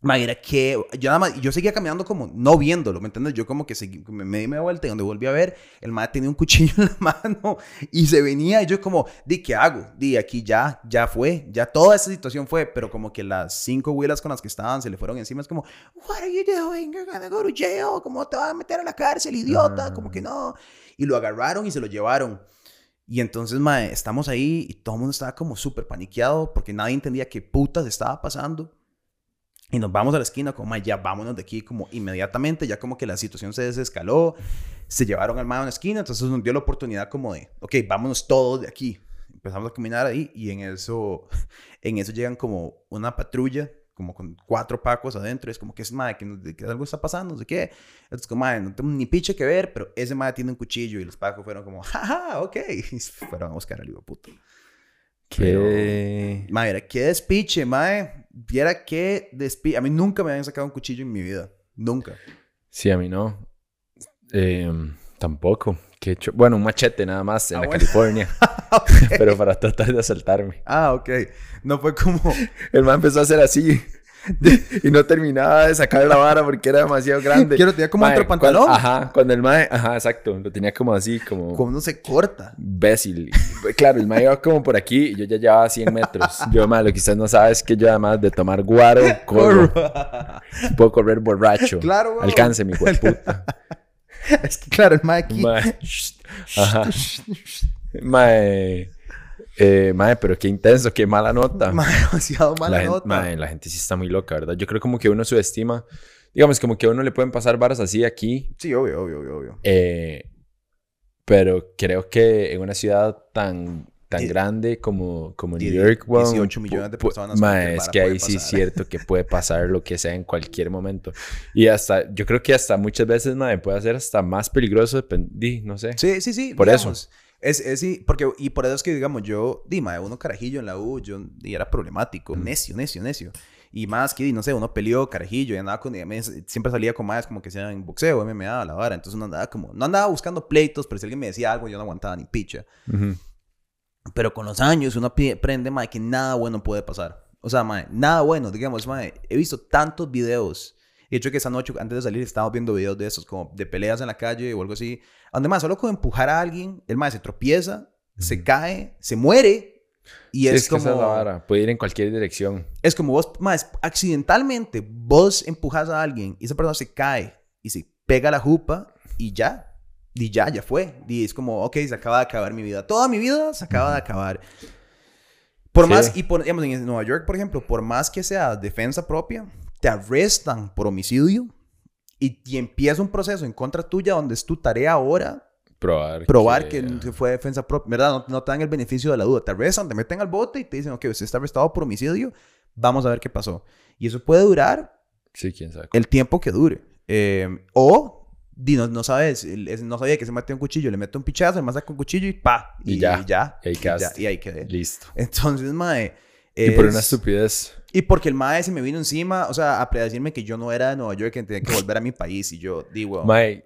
Ma, era que yo nada más, yo seguía caminando como no viéndolo, ¿me entiendes? Yo como que me, di media vuelta y donde volví a ver, el madre tenía un cuchillo en la mano y se venía y yo como, di, ¿qué hago? Di, aquí ya, ya fue, ya toda esa situación fue, pero como que las cinco huilas con las que estaban se le fueron encima, es como, what are you doing? You're gonna go to jail, ¿cómo te vas a meter a la cárcel, idiota? Como que no. Y lo agarraron y se lo llevaron. Y entonces, mae, estamos ahí y todo el mundo estaba como súper paniqueado porque nadie entendía qué putas estaba pasando. Y nos vamos a la esquina, como, ya vámonos de aquí, como inmediatamente, ya como que la situación se desescaló, se llevaron al mae a una esquina, entonces nos dio la oportunidad como de, ok, vámonos todos de aquí. Empezamos a caminar ahí y en eso, en eso llegan como una patrulla, como con cuatro pacos adentro, es como que es madre, que, que, algo está pasando, no sé qué. Entonces, como, madre, no tengo ni piche que ver, pero ese madre tiene un cuchillo y los pacos fueron como, jaja, ok, y fueron a buscar al hijo puto. Qué... Madre, qué despiche, madre. Viera qué despiche. A mí nunca me habían sacado un cuchillo en mi vida. Nunca. Sí, a mí no. Eh, tampoco. Que hecho... Bueno, un machete nada más en ah, la California. Pero para tratar de asaltarme. Ah, ok. No fue como... El man empezó a hacer así. y no terminaba de sacar la vara porque era demasiado grande. Quiero tenía como otro pantalón. ajá, cuando el mae, ajá, exacto, lo tenía como así, como. Como no se corta. Bécil. Claro, el mae iba como por aquí y yo ya llevaba 100 metros. Yo, mae, lo que quizás no sabes es que yo además de tomar guaro, corro. Puedo correr borracho. Claro, Alcance mi puta. es que claro, el mae aquí. Mae. Ajá. Mae. Eh, madre, pero qué intenso, qué mala nota. Madre, demasiado mala nota. la gente sí está muy loca, ¿verdad? Yo creo como que uno subestima, digamos, como que a uno le pueden pasar varas así aquí. Sí, obvio, obvio, obvio. obvio. Eh, pero creo que en una ciudad tan, tan grande como, como New York, 18 millones de personas. Madre, es que ahí sí es cierto que puede pasar lo que sea en cualquier momento. Y hasta, yo creo que hasta muchas veces, madre, puede ser hasta más peligroso, no sé. Sí, sí, sí. Por eso. Es, es, sí, porque, y por eso es que, digamos, yo, dime, uno carajillo en la U, yo, y era problemático, necio, necio, necio. Y más que, no sé, uno peleó carajillo y andaba con, siempre salía con más como que sea en boxeo, MMA, la vara. Entonces uno andaba como, no andaba buscando pleitos, pero si alguien me decía algo, yo no aguantaba ni picha. Pero con los años uno aprende, mae, que nada bueno puede pasar. O sea, mae, nada bueno, digamos, mae, he visto tantos videos Y de hecho que esa noche, antes de salir, estábamos viendo videos de esos, como de peleas en la calle o algo así. Donde más, solo con empujar a alguien, el más se tropieza, se cae, se muere. Y Sí, es, que como... esa es la vara. Puede ir en cualquier dirección. Es como vos, más accidentalmente, vos empujas a alguien y esa persona se cae y se pega la jupa y ya. Y ya, ya fue. Y es como, ok, se acaba de acabar mi vida. Toda mi vida se acaba de acabar. Por Sí. más, y por, digamos, en Nueva York, por ejemplo, por más que sea defensa propia, te arrestan por homicidio y, y empieza un proceso en contra tuya donde es tu tarea ahora Probar. probar que, que fue defensa propia, ¿verdad? No, no te dan el beneficio de la duda. Te arrestan, te meten al bote y te dicen, ok, usted está arrestado por homicidio, vamos a ver qué pasó. Y eso puede durar Sí, quién sabe. el tiempo que dure. Eh, o, no, no sabes, no sabía que se metió un cuchillo, le mete un pichazo, le mata con un cuchillo y pa. Y ya. Y ya. Y ahí y, ya, y ahí quedé. Listo. Entonces, mae. Y por es- una estupidez. Y porque el mae se me vino encima, o sea, a predecirme que yo no era de Nueva York, que tenía que volver a mi país. Y yo, digo, Mae,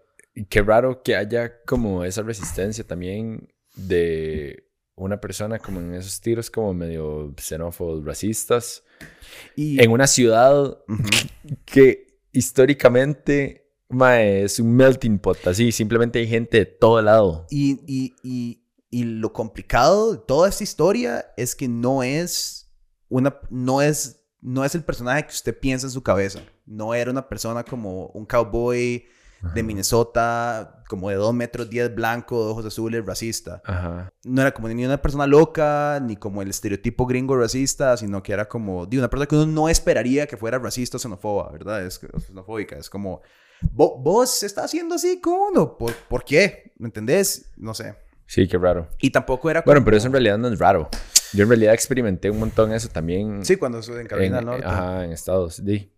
qué raro que haya como esa resistencia también de una persona como en esos tiros como medio xenófobos, racistas, y, en una ciudad que históricamente, mae, es un melting pot, así, simplemente hay gente de todo lado. Y, y, y, y lo complicado de toda esta historia es que no es una, no es, no es el personaje que usted piensa en su cabeza. No era una persona como un cowboy de Minnesota, como de 2 metros 10 blanco, de ojos azules, racista. Ajá. No era como ni una persona loca, ni como el estereotipo gringo racista, sino que era como de una persona que uno no esperaría que fuera racista o xenófoba, ¿verdad? Es xenofóbica. Es como, "Vo- vos estás haciendo así con uno. ¿Por, ¿Por qué? ¿Me entendés? No sé. Sí, qué raro. Y tampoco era Bueno, como- pero eso en realidad no es raro. Yo en realidad experimenté un montón eso también. Sí, cuando estuve en Carolina en, del Norte. Ajá, en Estados Unidos.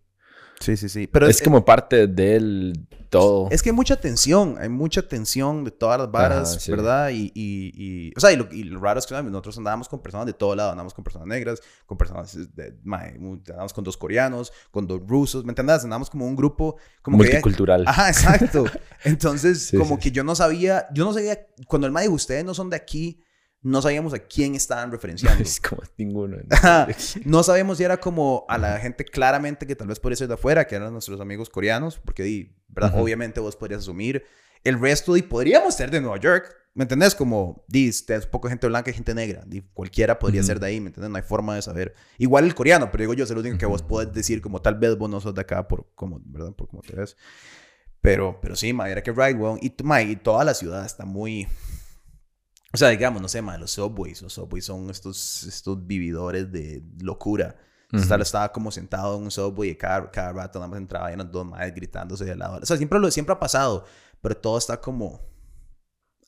Sí, sí, sí. Pero es como parte del todo. Es que hay mucha tensión, hay mucha tensión de todas las varas, Ajá, sí. ¿verdad? Y, y, y- o sea, y lo, y lo raro es que nosotros andábamos con personas de todo lado, andábamos con personas negras, con personas, de, andábamos con dos coreanos, con dos rusos, ¿me entiendes? Andábamos como un grupo, como que... multicultural. Ajá, exacto. Entonces, Sí, como sí, que yo no sabía, yo no sabía, cuando el mae dijo, ustedes no son de aquí, no sabíamos a quién estaban referenciando. Es como ninguno. No sabemos si era como a la gente claramente que tal vez podría ser de afuera, que eran nuestros amigos coreanos, porque ¿verdad? Obviamente vos podrías asumir. El resto di, podríamos ser de Nueva York, ¿me entendés? Como, di, es un poco gente blanca y gente negra. Di, cualquiera podría ser de ahí, ¿me entendés? No hay forma de saber. Igual el coreano, pero digo yo, es el único que vos podés decir, como tal vez vos no sos de acá por cómo, ¿verdad? Por cómo te ves. Pero, pero sí, ma, era que right, weón. Y, ma, y toda la ciudad está muy... O sea, digamos, no sé, ma, los subways. Los subways son estos, estos vividores de locura. Estaba, estaba como sentado en un subway y cada, cada rato nada más entraba y eran dos madres gritándose de lado. O sea, siempre, lo, siempre ha pasado, pero todo está como...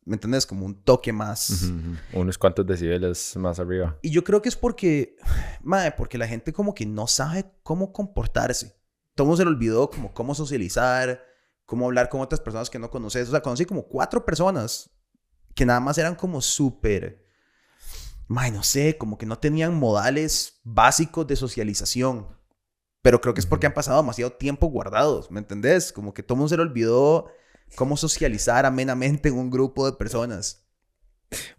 ¿Me entiendes? Como un toque más... Ujú, ujú. Unos cuantos decibeles más arriba. Y yo creo que es porque, madre, porque la gente como que no sabe cómo comportarse. Todo se le olvidó como cómo socializar, cómo hablar con otras personas que no conoces. O sea, conocí como cuatro personas que nada más eran como súper, no sé, como que no tenían modales básicos de socialización. Pero creo que es porque han pasado demasiado tiempo guardados, ¿me entendés? Como que todo mundo se le olvidó cómo socializar amenamente en un grupo de personas.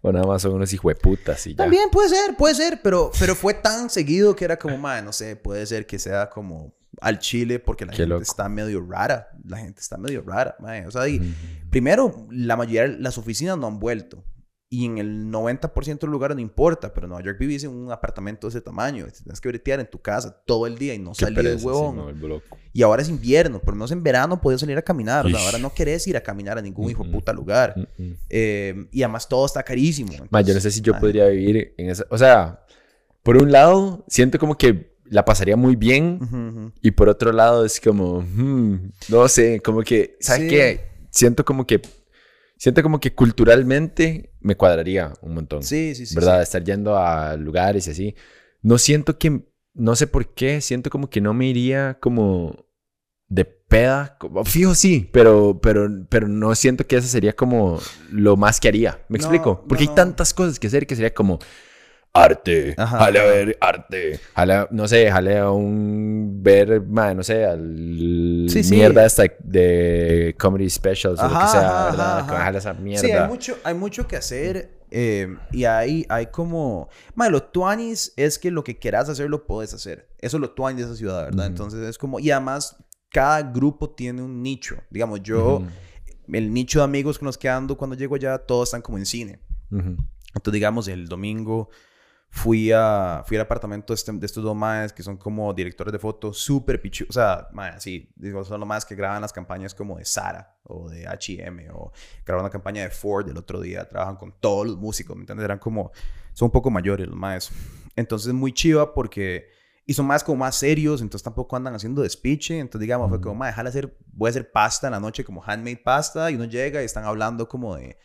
O nada más son unos hijueputas y ya. También puede ser, puede ser, pero, pero fue tan seguido que era como, madre, no sé, puede ser que sea como al chile porque la Qué gente loco. está medio rara. La gente está medio rara. O sea, y primero, la mayoría, las oficinas no han vuelto. Y en el 90% de los lugares no importa, pero en Nueva York vivís en un apartamento de ese tamaño. Tienes que bretear en tu casa todo el día y no Qué salir de pereza, huevón. vuelvo loco. Y ahora es invierno, pero no es en verano, puedes salir a caminar. O sea, ahora no querés ir a caminar a ningún hijo de puta lugar. Eh, y además todo está carísimo. Ma, yo no sé si yo podría vivir en esa... O sea, por un lado, siento como que la pasaría muy bien. Y por otro lado, es como... hmm, no sé, como que... ¿Sabes Sí. qué? Siento como que... Siento como que culturalmente me cuadraría un montón. Sí, sí, sí. ¿Verdad? Estar yendo a lugares y así. No siento que... No sé por qué. Siento como que no me iría como de peda. Como, fijo, sí. Pero, pero, pero no siento que eso sería como lo más que haría. ¿Me No, explico? Porque no, hay tantas cosas que hacer que sería como... Arte. Ajá. Jale a ver arte. Jale a- no sé, jale a un... Ver, ma, no sé, al... Sí, sí. Mierda esta de comedy specials o lo que Ajá, sea, ajá, ¿verdad? ajá, Que ajá. jale esa mierda. Sí, hay mucho, hay mucho que hacer. eh, y hay, hay como. Madre, lo tuanis es que lo que quieras hacer lo puedes hacer. Eso es lo tuanis de esa ciudad, ¿verdad? Entonces es como. Y además, cada grupo tiene un nicho. Digamos, yo, el nicho de amigos con los que ando cuando llego allá, todos están como en cine. Entonces, digamos, el domingo fui, a, fui al apartamento de, este, estos dos maes que son como directores de foto, súper pichu. O sea, maes, sí, digo, son los más que graban las campañas como de Sara o de HM o graban una campaña de Ford el otro día. Trabajan con todos los músicos, ¿me entiendes? Eran como, son un poco mayores los maes. Entonces, muy chiva porque y son más como más serios, entonces tampoco andan haciendo despiche. Entonces, digamos, fue como, ma, déjale hacer, voy a hacer pasta en la noche, como handmade pasta, y uno llega y están hablando como de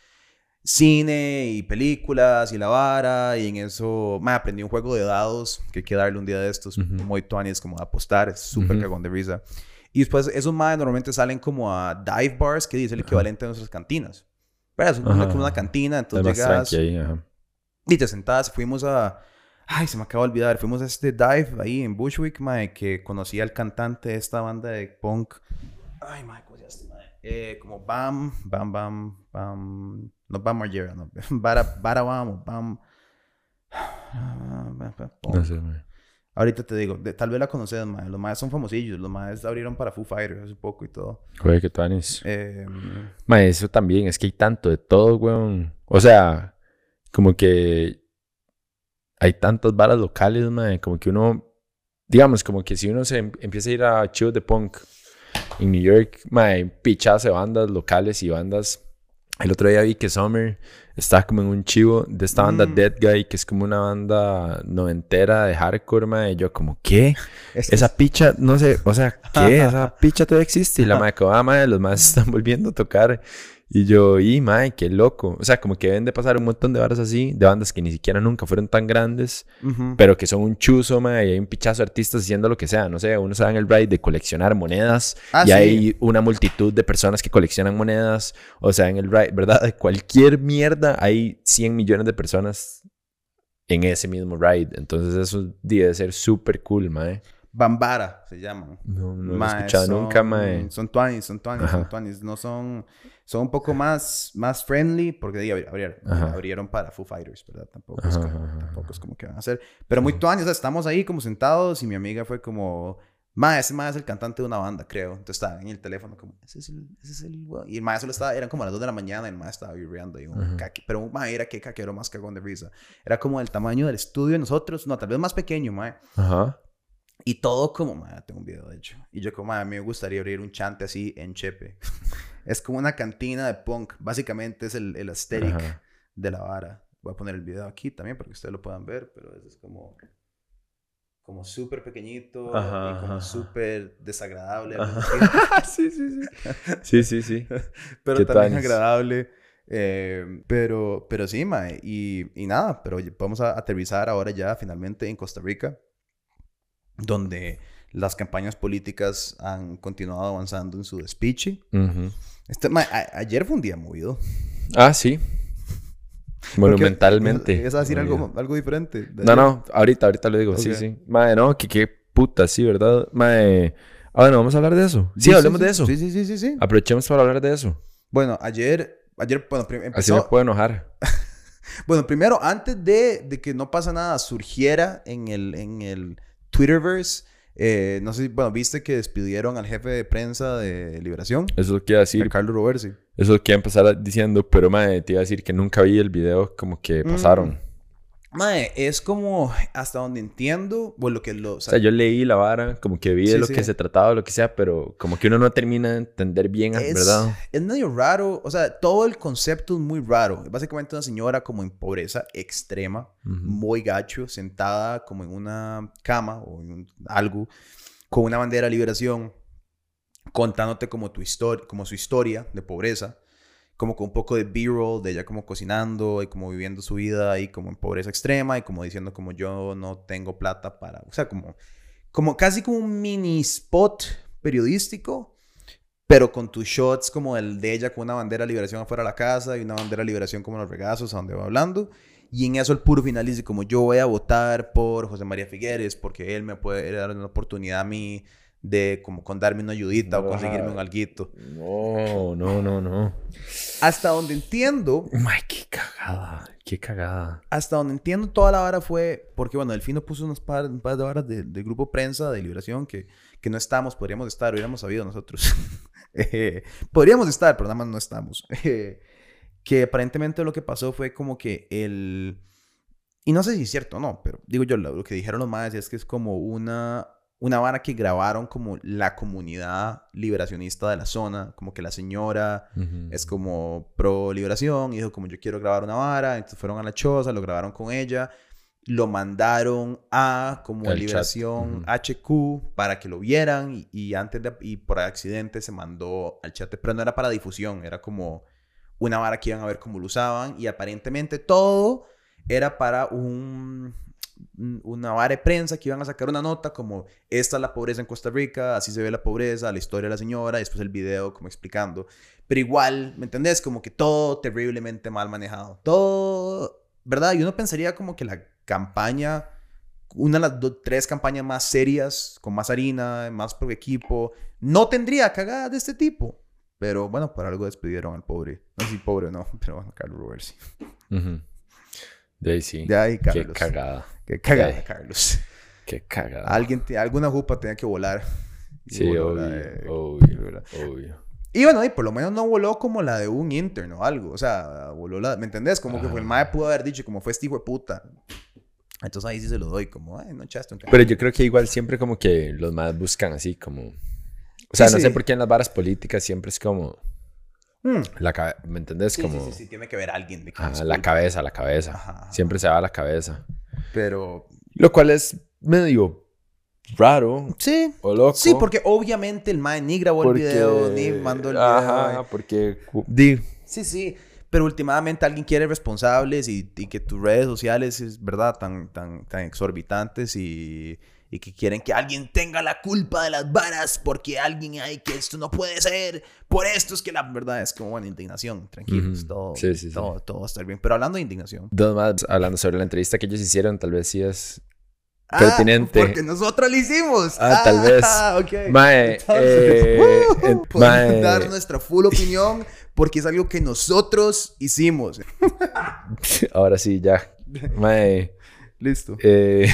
cine y películas y la vara, y en eso, ma, aprendí un juego de dados que hay que darle un día de estos, muy tuanis, como apostar, es súper cagón de risa. Y después, esos más normalmente salen como a dive bars, que dice el equivalente a nuestras cantinas. Pero es como una cantina, entonces llegas y te sentás, fuimos a Ay, se me acaba de olvidar. Fuimos a este dive ahí en Bushwick, mae, que conocí al cantante de esta banda de punk. Ay, mae. Eh, como Bam, Bam, Bam, Bam. No Bam Margera, no. Bara, Bara Bam, Bam. No sé. Ahorita te digo, tal vez la conoces. Los más son famosillos. Los más abrieron para Foo Fighters hace poco y todo. Joder, qué tanis. Eh, eso también. Es que hay tanto de todo, weón. O sea, como que hay tantas balas locales, man, como que uno, digamos, como que si uno se em, empieza a ir a shows de punk en New York, man, pichas de bandas locales y bandas. El otro día vi que Summer estaba como en un chivo de esta banda mm. Dead Guy, que es como una banda noventera de hardcore, man. Y yo como, ¿qué? Esa picha, no sé, o sea, ¿qué? Esa picha todavía existe. Y la como, ah, los más están volviendo a tocar y yo, y mae, qué loco. O sea, como que deben de pasar un montón de barras así, de bandas que ni siquiera nunca fueron tan grandes, pero que son un chuzo, mae, y hay un pichazo de artistas haciendo lo que sea. No sé, uno se da en el ride de coleccionar monedas ah, y hay una multitud de personas que coleccionan monedas. O sea, en el ride, ¿verdad? De cualquier mierda hay 100 millones de personas en ese mismo ride. Entonces, eso debe ser súper cool, mae. Bambara se llaman. No, no lo he escuchado nunca, mae. Son tuanis, son tuanis, son tuanis. No son son un poco más, más friendly porque ahí abrieron, abrieron para Foo Fighters, ¿verdad? Tampoco, es, tampoco es como que van a hacer. Pero muy tuanis, o sea, estamos ahí como sentados y mi amiga fue como, ma, ese ma es el cantante de una banda, creo. Entonces estaba en el teléfono como, ese es el, ese es el, y el ma solo estaba, eran como a las 2 de la mañana y el ma estaba vibrando y un caqui, pero un ma era que caquero más cagón de risa. Era como el tamaño del estudio de nosotros, no, tal vez más pequeño, ma. Ajá. Y todo como, ma, tengo un video de hecho. Y yo como, ma, a mí me gustaría abrir un chante así en Chepe. Es como una cantina de punk. Básicamente es el, el aesthetic de la vara. Voy a poner el video aquí también para que ustedes lo puedan ver, pero es como como súper pequeñito y como súper desagradable. sí, sí, sí. Sí, sí, sí. pero también agradable. Eh, pero, pero sí, mae. Y, y, nada, pero vamos a aterrizar ahora ya finalmente en Costa Rica, donde las campañas políticas han continuado avanzando en su despiche. Este, ayer fue un día movido. Ah, sí. Monumentalmente. ¿Es decir algo, algo diferente? No, no, ahorita, ahorita lo digo. Sí, sí. Madre, no, que qué puta, sí, ¿verdad? Madre. Ah, bueno, vamos a hablar de eso. Sí, hablemos de eso. Sí, sí, sí, sí, sí. Aprovechemos para hablar de eso. Bueno, ayer, ayer, bueno, empezó... Así me puedo enojar. bueno, primero, antes de, de, que no pasa nada, surgiera en el, en el Twitterverse eh, no sé, bueno, viste que despidieron al jefe de prensa de Liberación. Eso es lo que iba a decir. Carlos Roversi. Eso es lo que iba a empezar diciendo, pero madre, te iba a decir que nunca vi el video como que mm. pasaron. Mae, es como hasta donde entiendo, bueno, lo que lo... O sea, yo leí la vara, como que vi de lo que se trataba, lo que sea, pero como que uno no termina de entender bien, ¿verdad? Es medio raro, o sea, todo el concepto es muy raro. Es básicamente una señora como en pobreza extrema, muy gacho, sentada como en una cama o en algo, con una bandera de liberación, contándote como tu historia, como su historia de pobreza como con un poco de B-roll de ella como cocinando y como viviendo su vida ahí como en pobreza extrema y como diciendo como yo no tengo plata para, o sea, como, como casi como un mini spot periodístico, pero con tus shots como el de ella con una bandera de liberación afuera de la casa y una bandera de liberación como los regazos a donde va hablando. Y en eso el puro final dice como yo voy a votar por José María Figueres porque él me puede dar una oportunidad a mí de como con darme una ayudita o conseguirme un alguito. No, no, no, no. Hasta donde entiendo. Ay, qué cagada, qué cagada. Hasta donde entiendo toda la vara fue porque, bueno, Delfino puso unos par, un par de varas del de grupo prensa de liberación que, que no estamos, podríamos estar, hubiéramos sabido nosotros. Eh, podríamos estar, pero nada más no estamos. Eh, que aparentemente lo que pasó fue como que el... Y no sé si es cierto o no, pero digo yo, lo, que dijeron los madres es que es como una, una vara que grabaron como la comunidad liberacionista de la zona, como que la señora es como pro liberación y dijo como yo quiero grabar una vara, entonces fueron a la choza, lo grabaron con ella, lo mandaron a como El liberación HQ para que lo vieran y, y antes de, y por accidente se mandó al chat, pero no era para difusión, era como una vara que iban a ver cómo lo usaban y aparentemente todo era para un una vara de prensa que iban a sacar una nota como esta es la pobreza en Costa Rica, así se ve la pobreza, la historia de la señora, y después el video como explicando. Pero igual, ¿me entendés? Como que todo terriblemente mal manejado. Todo, ¿verdad? Y uno pensaría como que la campaña, una de las dos, tres campañas más serias, con más harina, más pro equipo, no tendría cagada de este tipo. Pero bueno, por algo despidieron al pobre. No sé si pobre o no, pero bueno, Carlos Roberts. De ahí sí. De ahí, Qué Carlos. cagada. Qué cagada. Carlos. Qué cagada. Alguien, alguna jupa tenía que volar. Sí, voló obvio, de- obvio, obvio. Y bueno, y por lo menos no voló como la de un intern o algo. O sea, voló la... ¿Me entendés? Como que el Ah. mae pudo haber dicho como fue este hijo de puta. Entonces ahí sí se lo doy. Como, ay, no echaste un Pero yo creo que igual siempre como que los más buscan así como... O sea, Sí, no sí. sé por qué en las varas políticas siempre es como... Mm. La cabe- ¿Me entendés? Sí, como... sí, sí, tiene que ver alguien de que Ajá, la culpa. cabeza, la cabeza. Ajá. Siempre se va a la cabeza. Pero Lo cual es medio raro sí. o loco. Sí, porque obviamente el mae ni grabó porque... el video, ni mandó el video. Ajá, eh. porque... Di, Sí, sí. Pero últimamente alguien quiere responsables y, y que tus redes sociales es verdad tan, tan, tan exorbitantes y, y que quieren que alguien tenga la culpa de las varas porque alguien hay que esto no puede ser. Por esto es que la verdad es como bueno, indignación. Tranquilos, Ujú. todo, Sí, sí, sí. todo, todo va a estar bien. Pero hablando de indignación. dos más hablando sobre la entrevista que ellos hicieron, tal vez sí es Ah, pertinente. porque nosotros lo hicimos. Ah, tal vez. ok. Mae, eh, en- podemos dar nuestra full opinión porque es algo que nosotros hicimos. Ahora sí, ya. Mae, Listo. eh,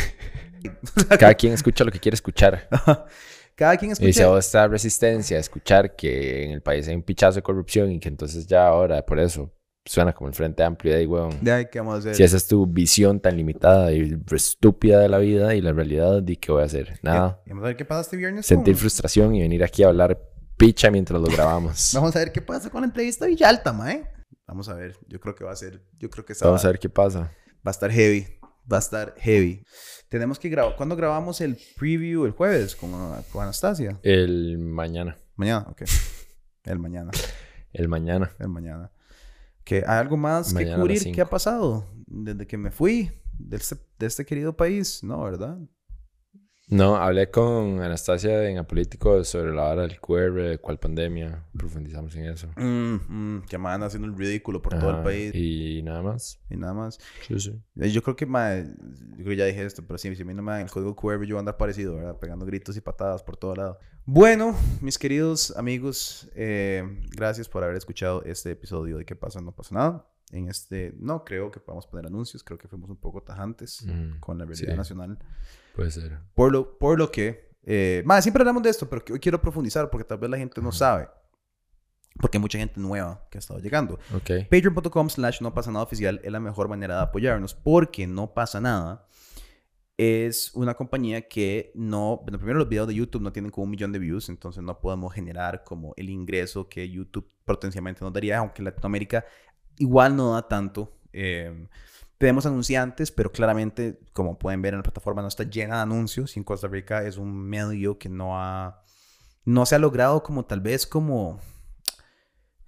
cada quien escucha lo que quiere escuchar. Cada quien Y escucha. a vos esta resistencia a escuchar que en el país hay un pichazo de corrupción y que entonces ya ahora por eso suena como el Frente Amplio de ahí, weón. De ahí, ¿qué vamos a hacer? Si esa es tu visión tan limitada y estúpida de la vida y la realidad, ¿di qué voy a hacer? Nada. Y Vamos a ver qué pasa este viernes. Sentir con- frustración y venir aquí a hablar picha mientras lo grabamos. Vamos a ver qué pasa con la entrevista de Villalta, mae. Vamos a ver. Yo creo que va a ser. Yo creo que esa Vamos va, a ver qué pasa. va a estar heavy. Va a estar heavy. Tenemos que grabar. ¿Cuándo grabamos el preview? El jueves con, con Anastasia. El mañana. Mañana, ok. El mañana. El mañana. El mañana. Que hay algo más Mañana que cubrir que ha pasado desde que me fui de este, de este querido país, ¿no? ¿Verdad? No, hablé con Anastasia en Apolítico sobre la hora del QR, cuál pandemia. Profundizamos en eso. Mm, mm, que me haciendo el ridículo por todo el Ajá, país y, Y nada más. nada más. Sí, sí. Eh, Yo creo que, mae, yo creo que ya dije esto, pero sí, si a mí no me dan el código QR, yo voy a andar parecido, ¿verdad? Pegando gritos y patadas por todo lado. Bueno, mis queridos amigos, eh, gracias por haber escuchado este episodio de ¿Qué pasa? No pasa nada. En este, no creo que podamos poner anuncios, creo que fuimos un poco tajantes Mm, con la realidad sí. nacional. Puede ser. Por lo, por lo que, eh, mae, siempre hablamos de esto, pero hoy quiero profundizar porque tal vez la gente no sabe. Porque hay mucha gente nueva que ha estado llegando. Ok. Patreon.com slash no pasa nada oficial es la mejor manera de apoyarnos porque no pasa nada. Es una compañía que no, bueno, primero los videos de YouTube no tienen como un millón de views, entonces no podemos generar como el ingreso que YouTube potencialmente nos daría, aunque Latinoamérica igual no da tanto. Eh, tenemos anunciantes, pero claramente, como pueden ver en la plataforma, no está llena de anuncios y en Costa Rica es un medio que no ha, no se ha logrado como tal vez como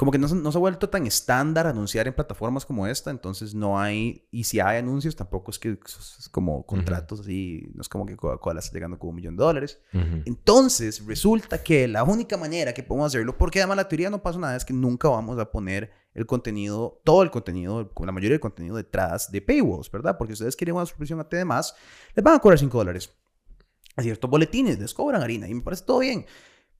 como que no, se- no se ha vuelto tan estándar anunciar en plataformas como esta, entonces no hay, y si hay anuncios, tampoco es que es como contratos así, no es como que Coca-Cola está llegando con un millón de dólares. Ujú. Entonces resulta que la única manera que podemos hacerlo, porque además la teoría no pasa nada, es que nunca vamos a poner el contenido, todo el contenido, la mayoría del contenido detrás de paywalls, ¿verdad? Porque si ustedes quieren una suscripción a TD+, les van a cobrar 5 dólares. a ciertos boletines, les cobran harina y me parece todo bien.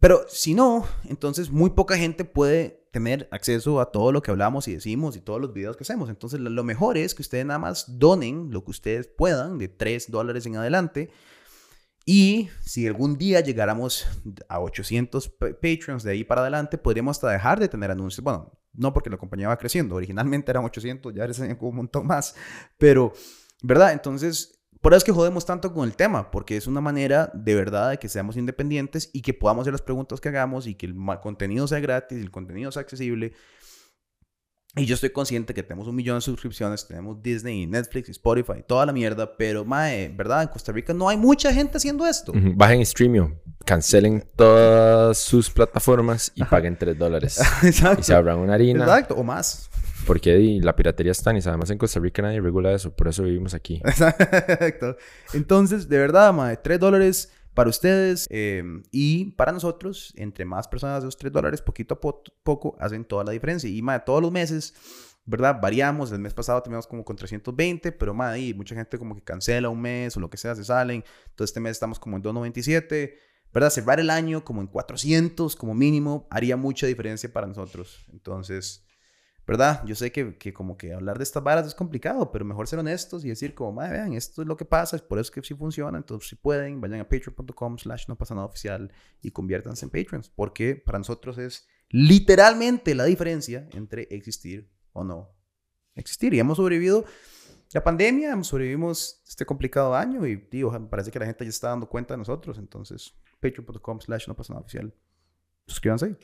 Pero si no, entonces muy poca gente puede tener acceso a todo lo que hablamos y decimos y todos los videos que hacemos. Entonces lo mejor es que ustedes nada más donen lo que ustedes puedan, de 3 dólares en adelante. Y si algún día llegáramos a 800 Patreons de ahí para adelante, podríamos hasta dejar de tener anuncios. Bueno, no porque la compañía va creciendo. Originalmente eran 800, ya eres un montón más. Pero, ¿verdad? Entonces, por eso es que jodemos tanto con el tema, porque es una manera de verdad de que seamos independientes y que podamos hacer las preguntas que hagamos y que el contenido sea gratis, el contenido sea accesible. Y yo estoy consciente que tenemos un millón de suscripciones, tenemos Disney, Netflix, Spotify, toda la mierda, pero, mae, ¿verdad? En Costa Rica no hay mucha gente haciendo esto. Bajen Streamio, cancelen todas sus plataformas y paguen 3 dólares. Exacto. Y se abran una harina. Exacto, o más. Porque la piratería está, y además en Costa Rica nadie regula eso, por eso vivimos aquí. Exacto. Entonces, de verdad, mae, 3 dólares para ustedes em, y para nosotros, entre más personas esos 3 dólares, poquito a poco hacen toda la diferencia. Y mae, todos los meses, ¿verdad? Variamos. El mes pasado teníamos como con 320, pero mae, mucha gente como que cancela un mes o lo que sea, se salen. Entonces, este mes estamos como en 297. ¿verdad? Cerrar el año como en 400 como mínimo haría mucha diferencia para nosotros. Entonces, ¿verdad? Yo sé que, que, como que hablar de estas varas es complicado, pero mejor ser honestos y decir como, vean, esto es lo que pasa, es por eso que sí funciona, entonces si pueden, vayan a patreon.com slash no pasa nada oficial y conviértanse en patrons, porque para nosotros es literalmente la diferencia entre existir o no existir. Y hemos sobrevivido la pandemia, hemos sobrevivimos este complicado año y, tío, parece que la gente ya está dando cuenta de nosotros, entonces patreon.com slash no pasa nada oficial. Suscríbanse.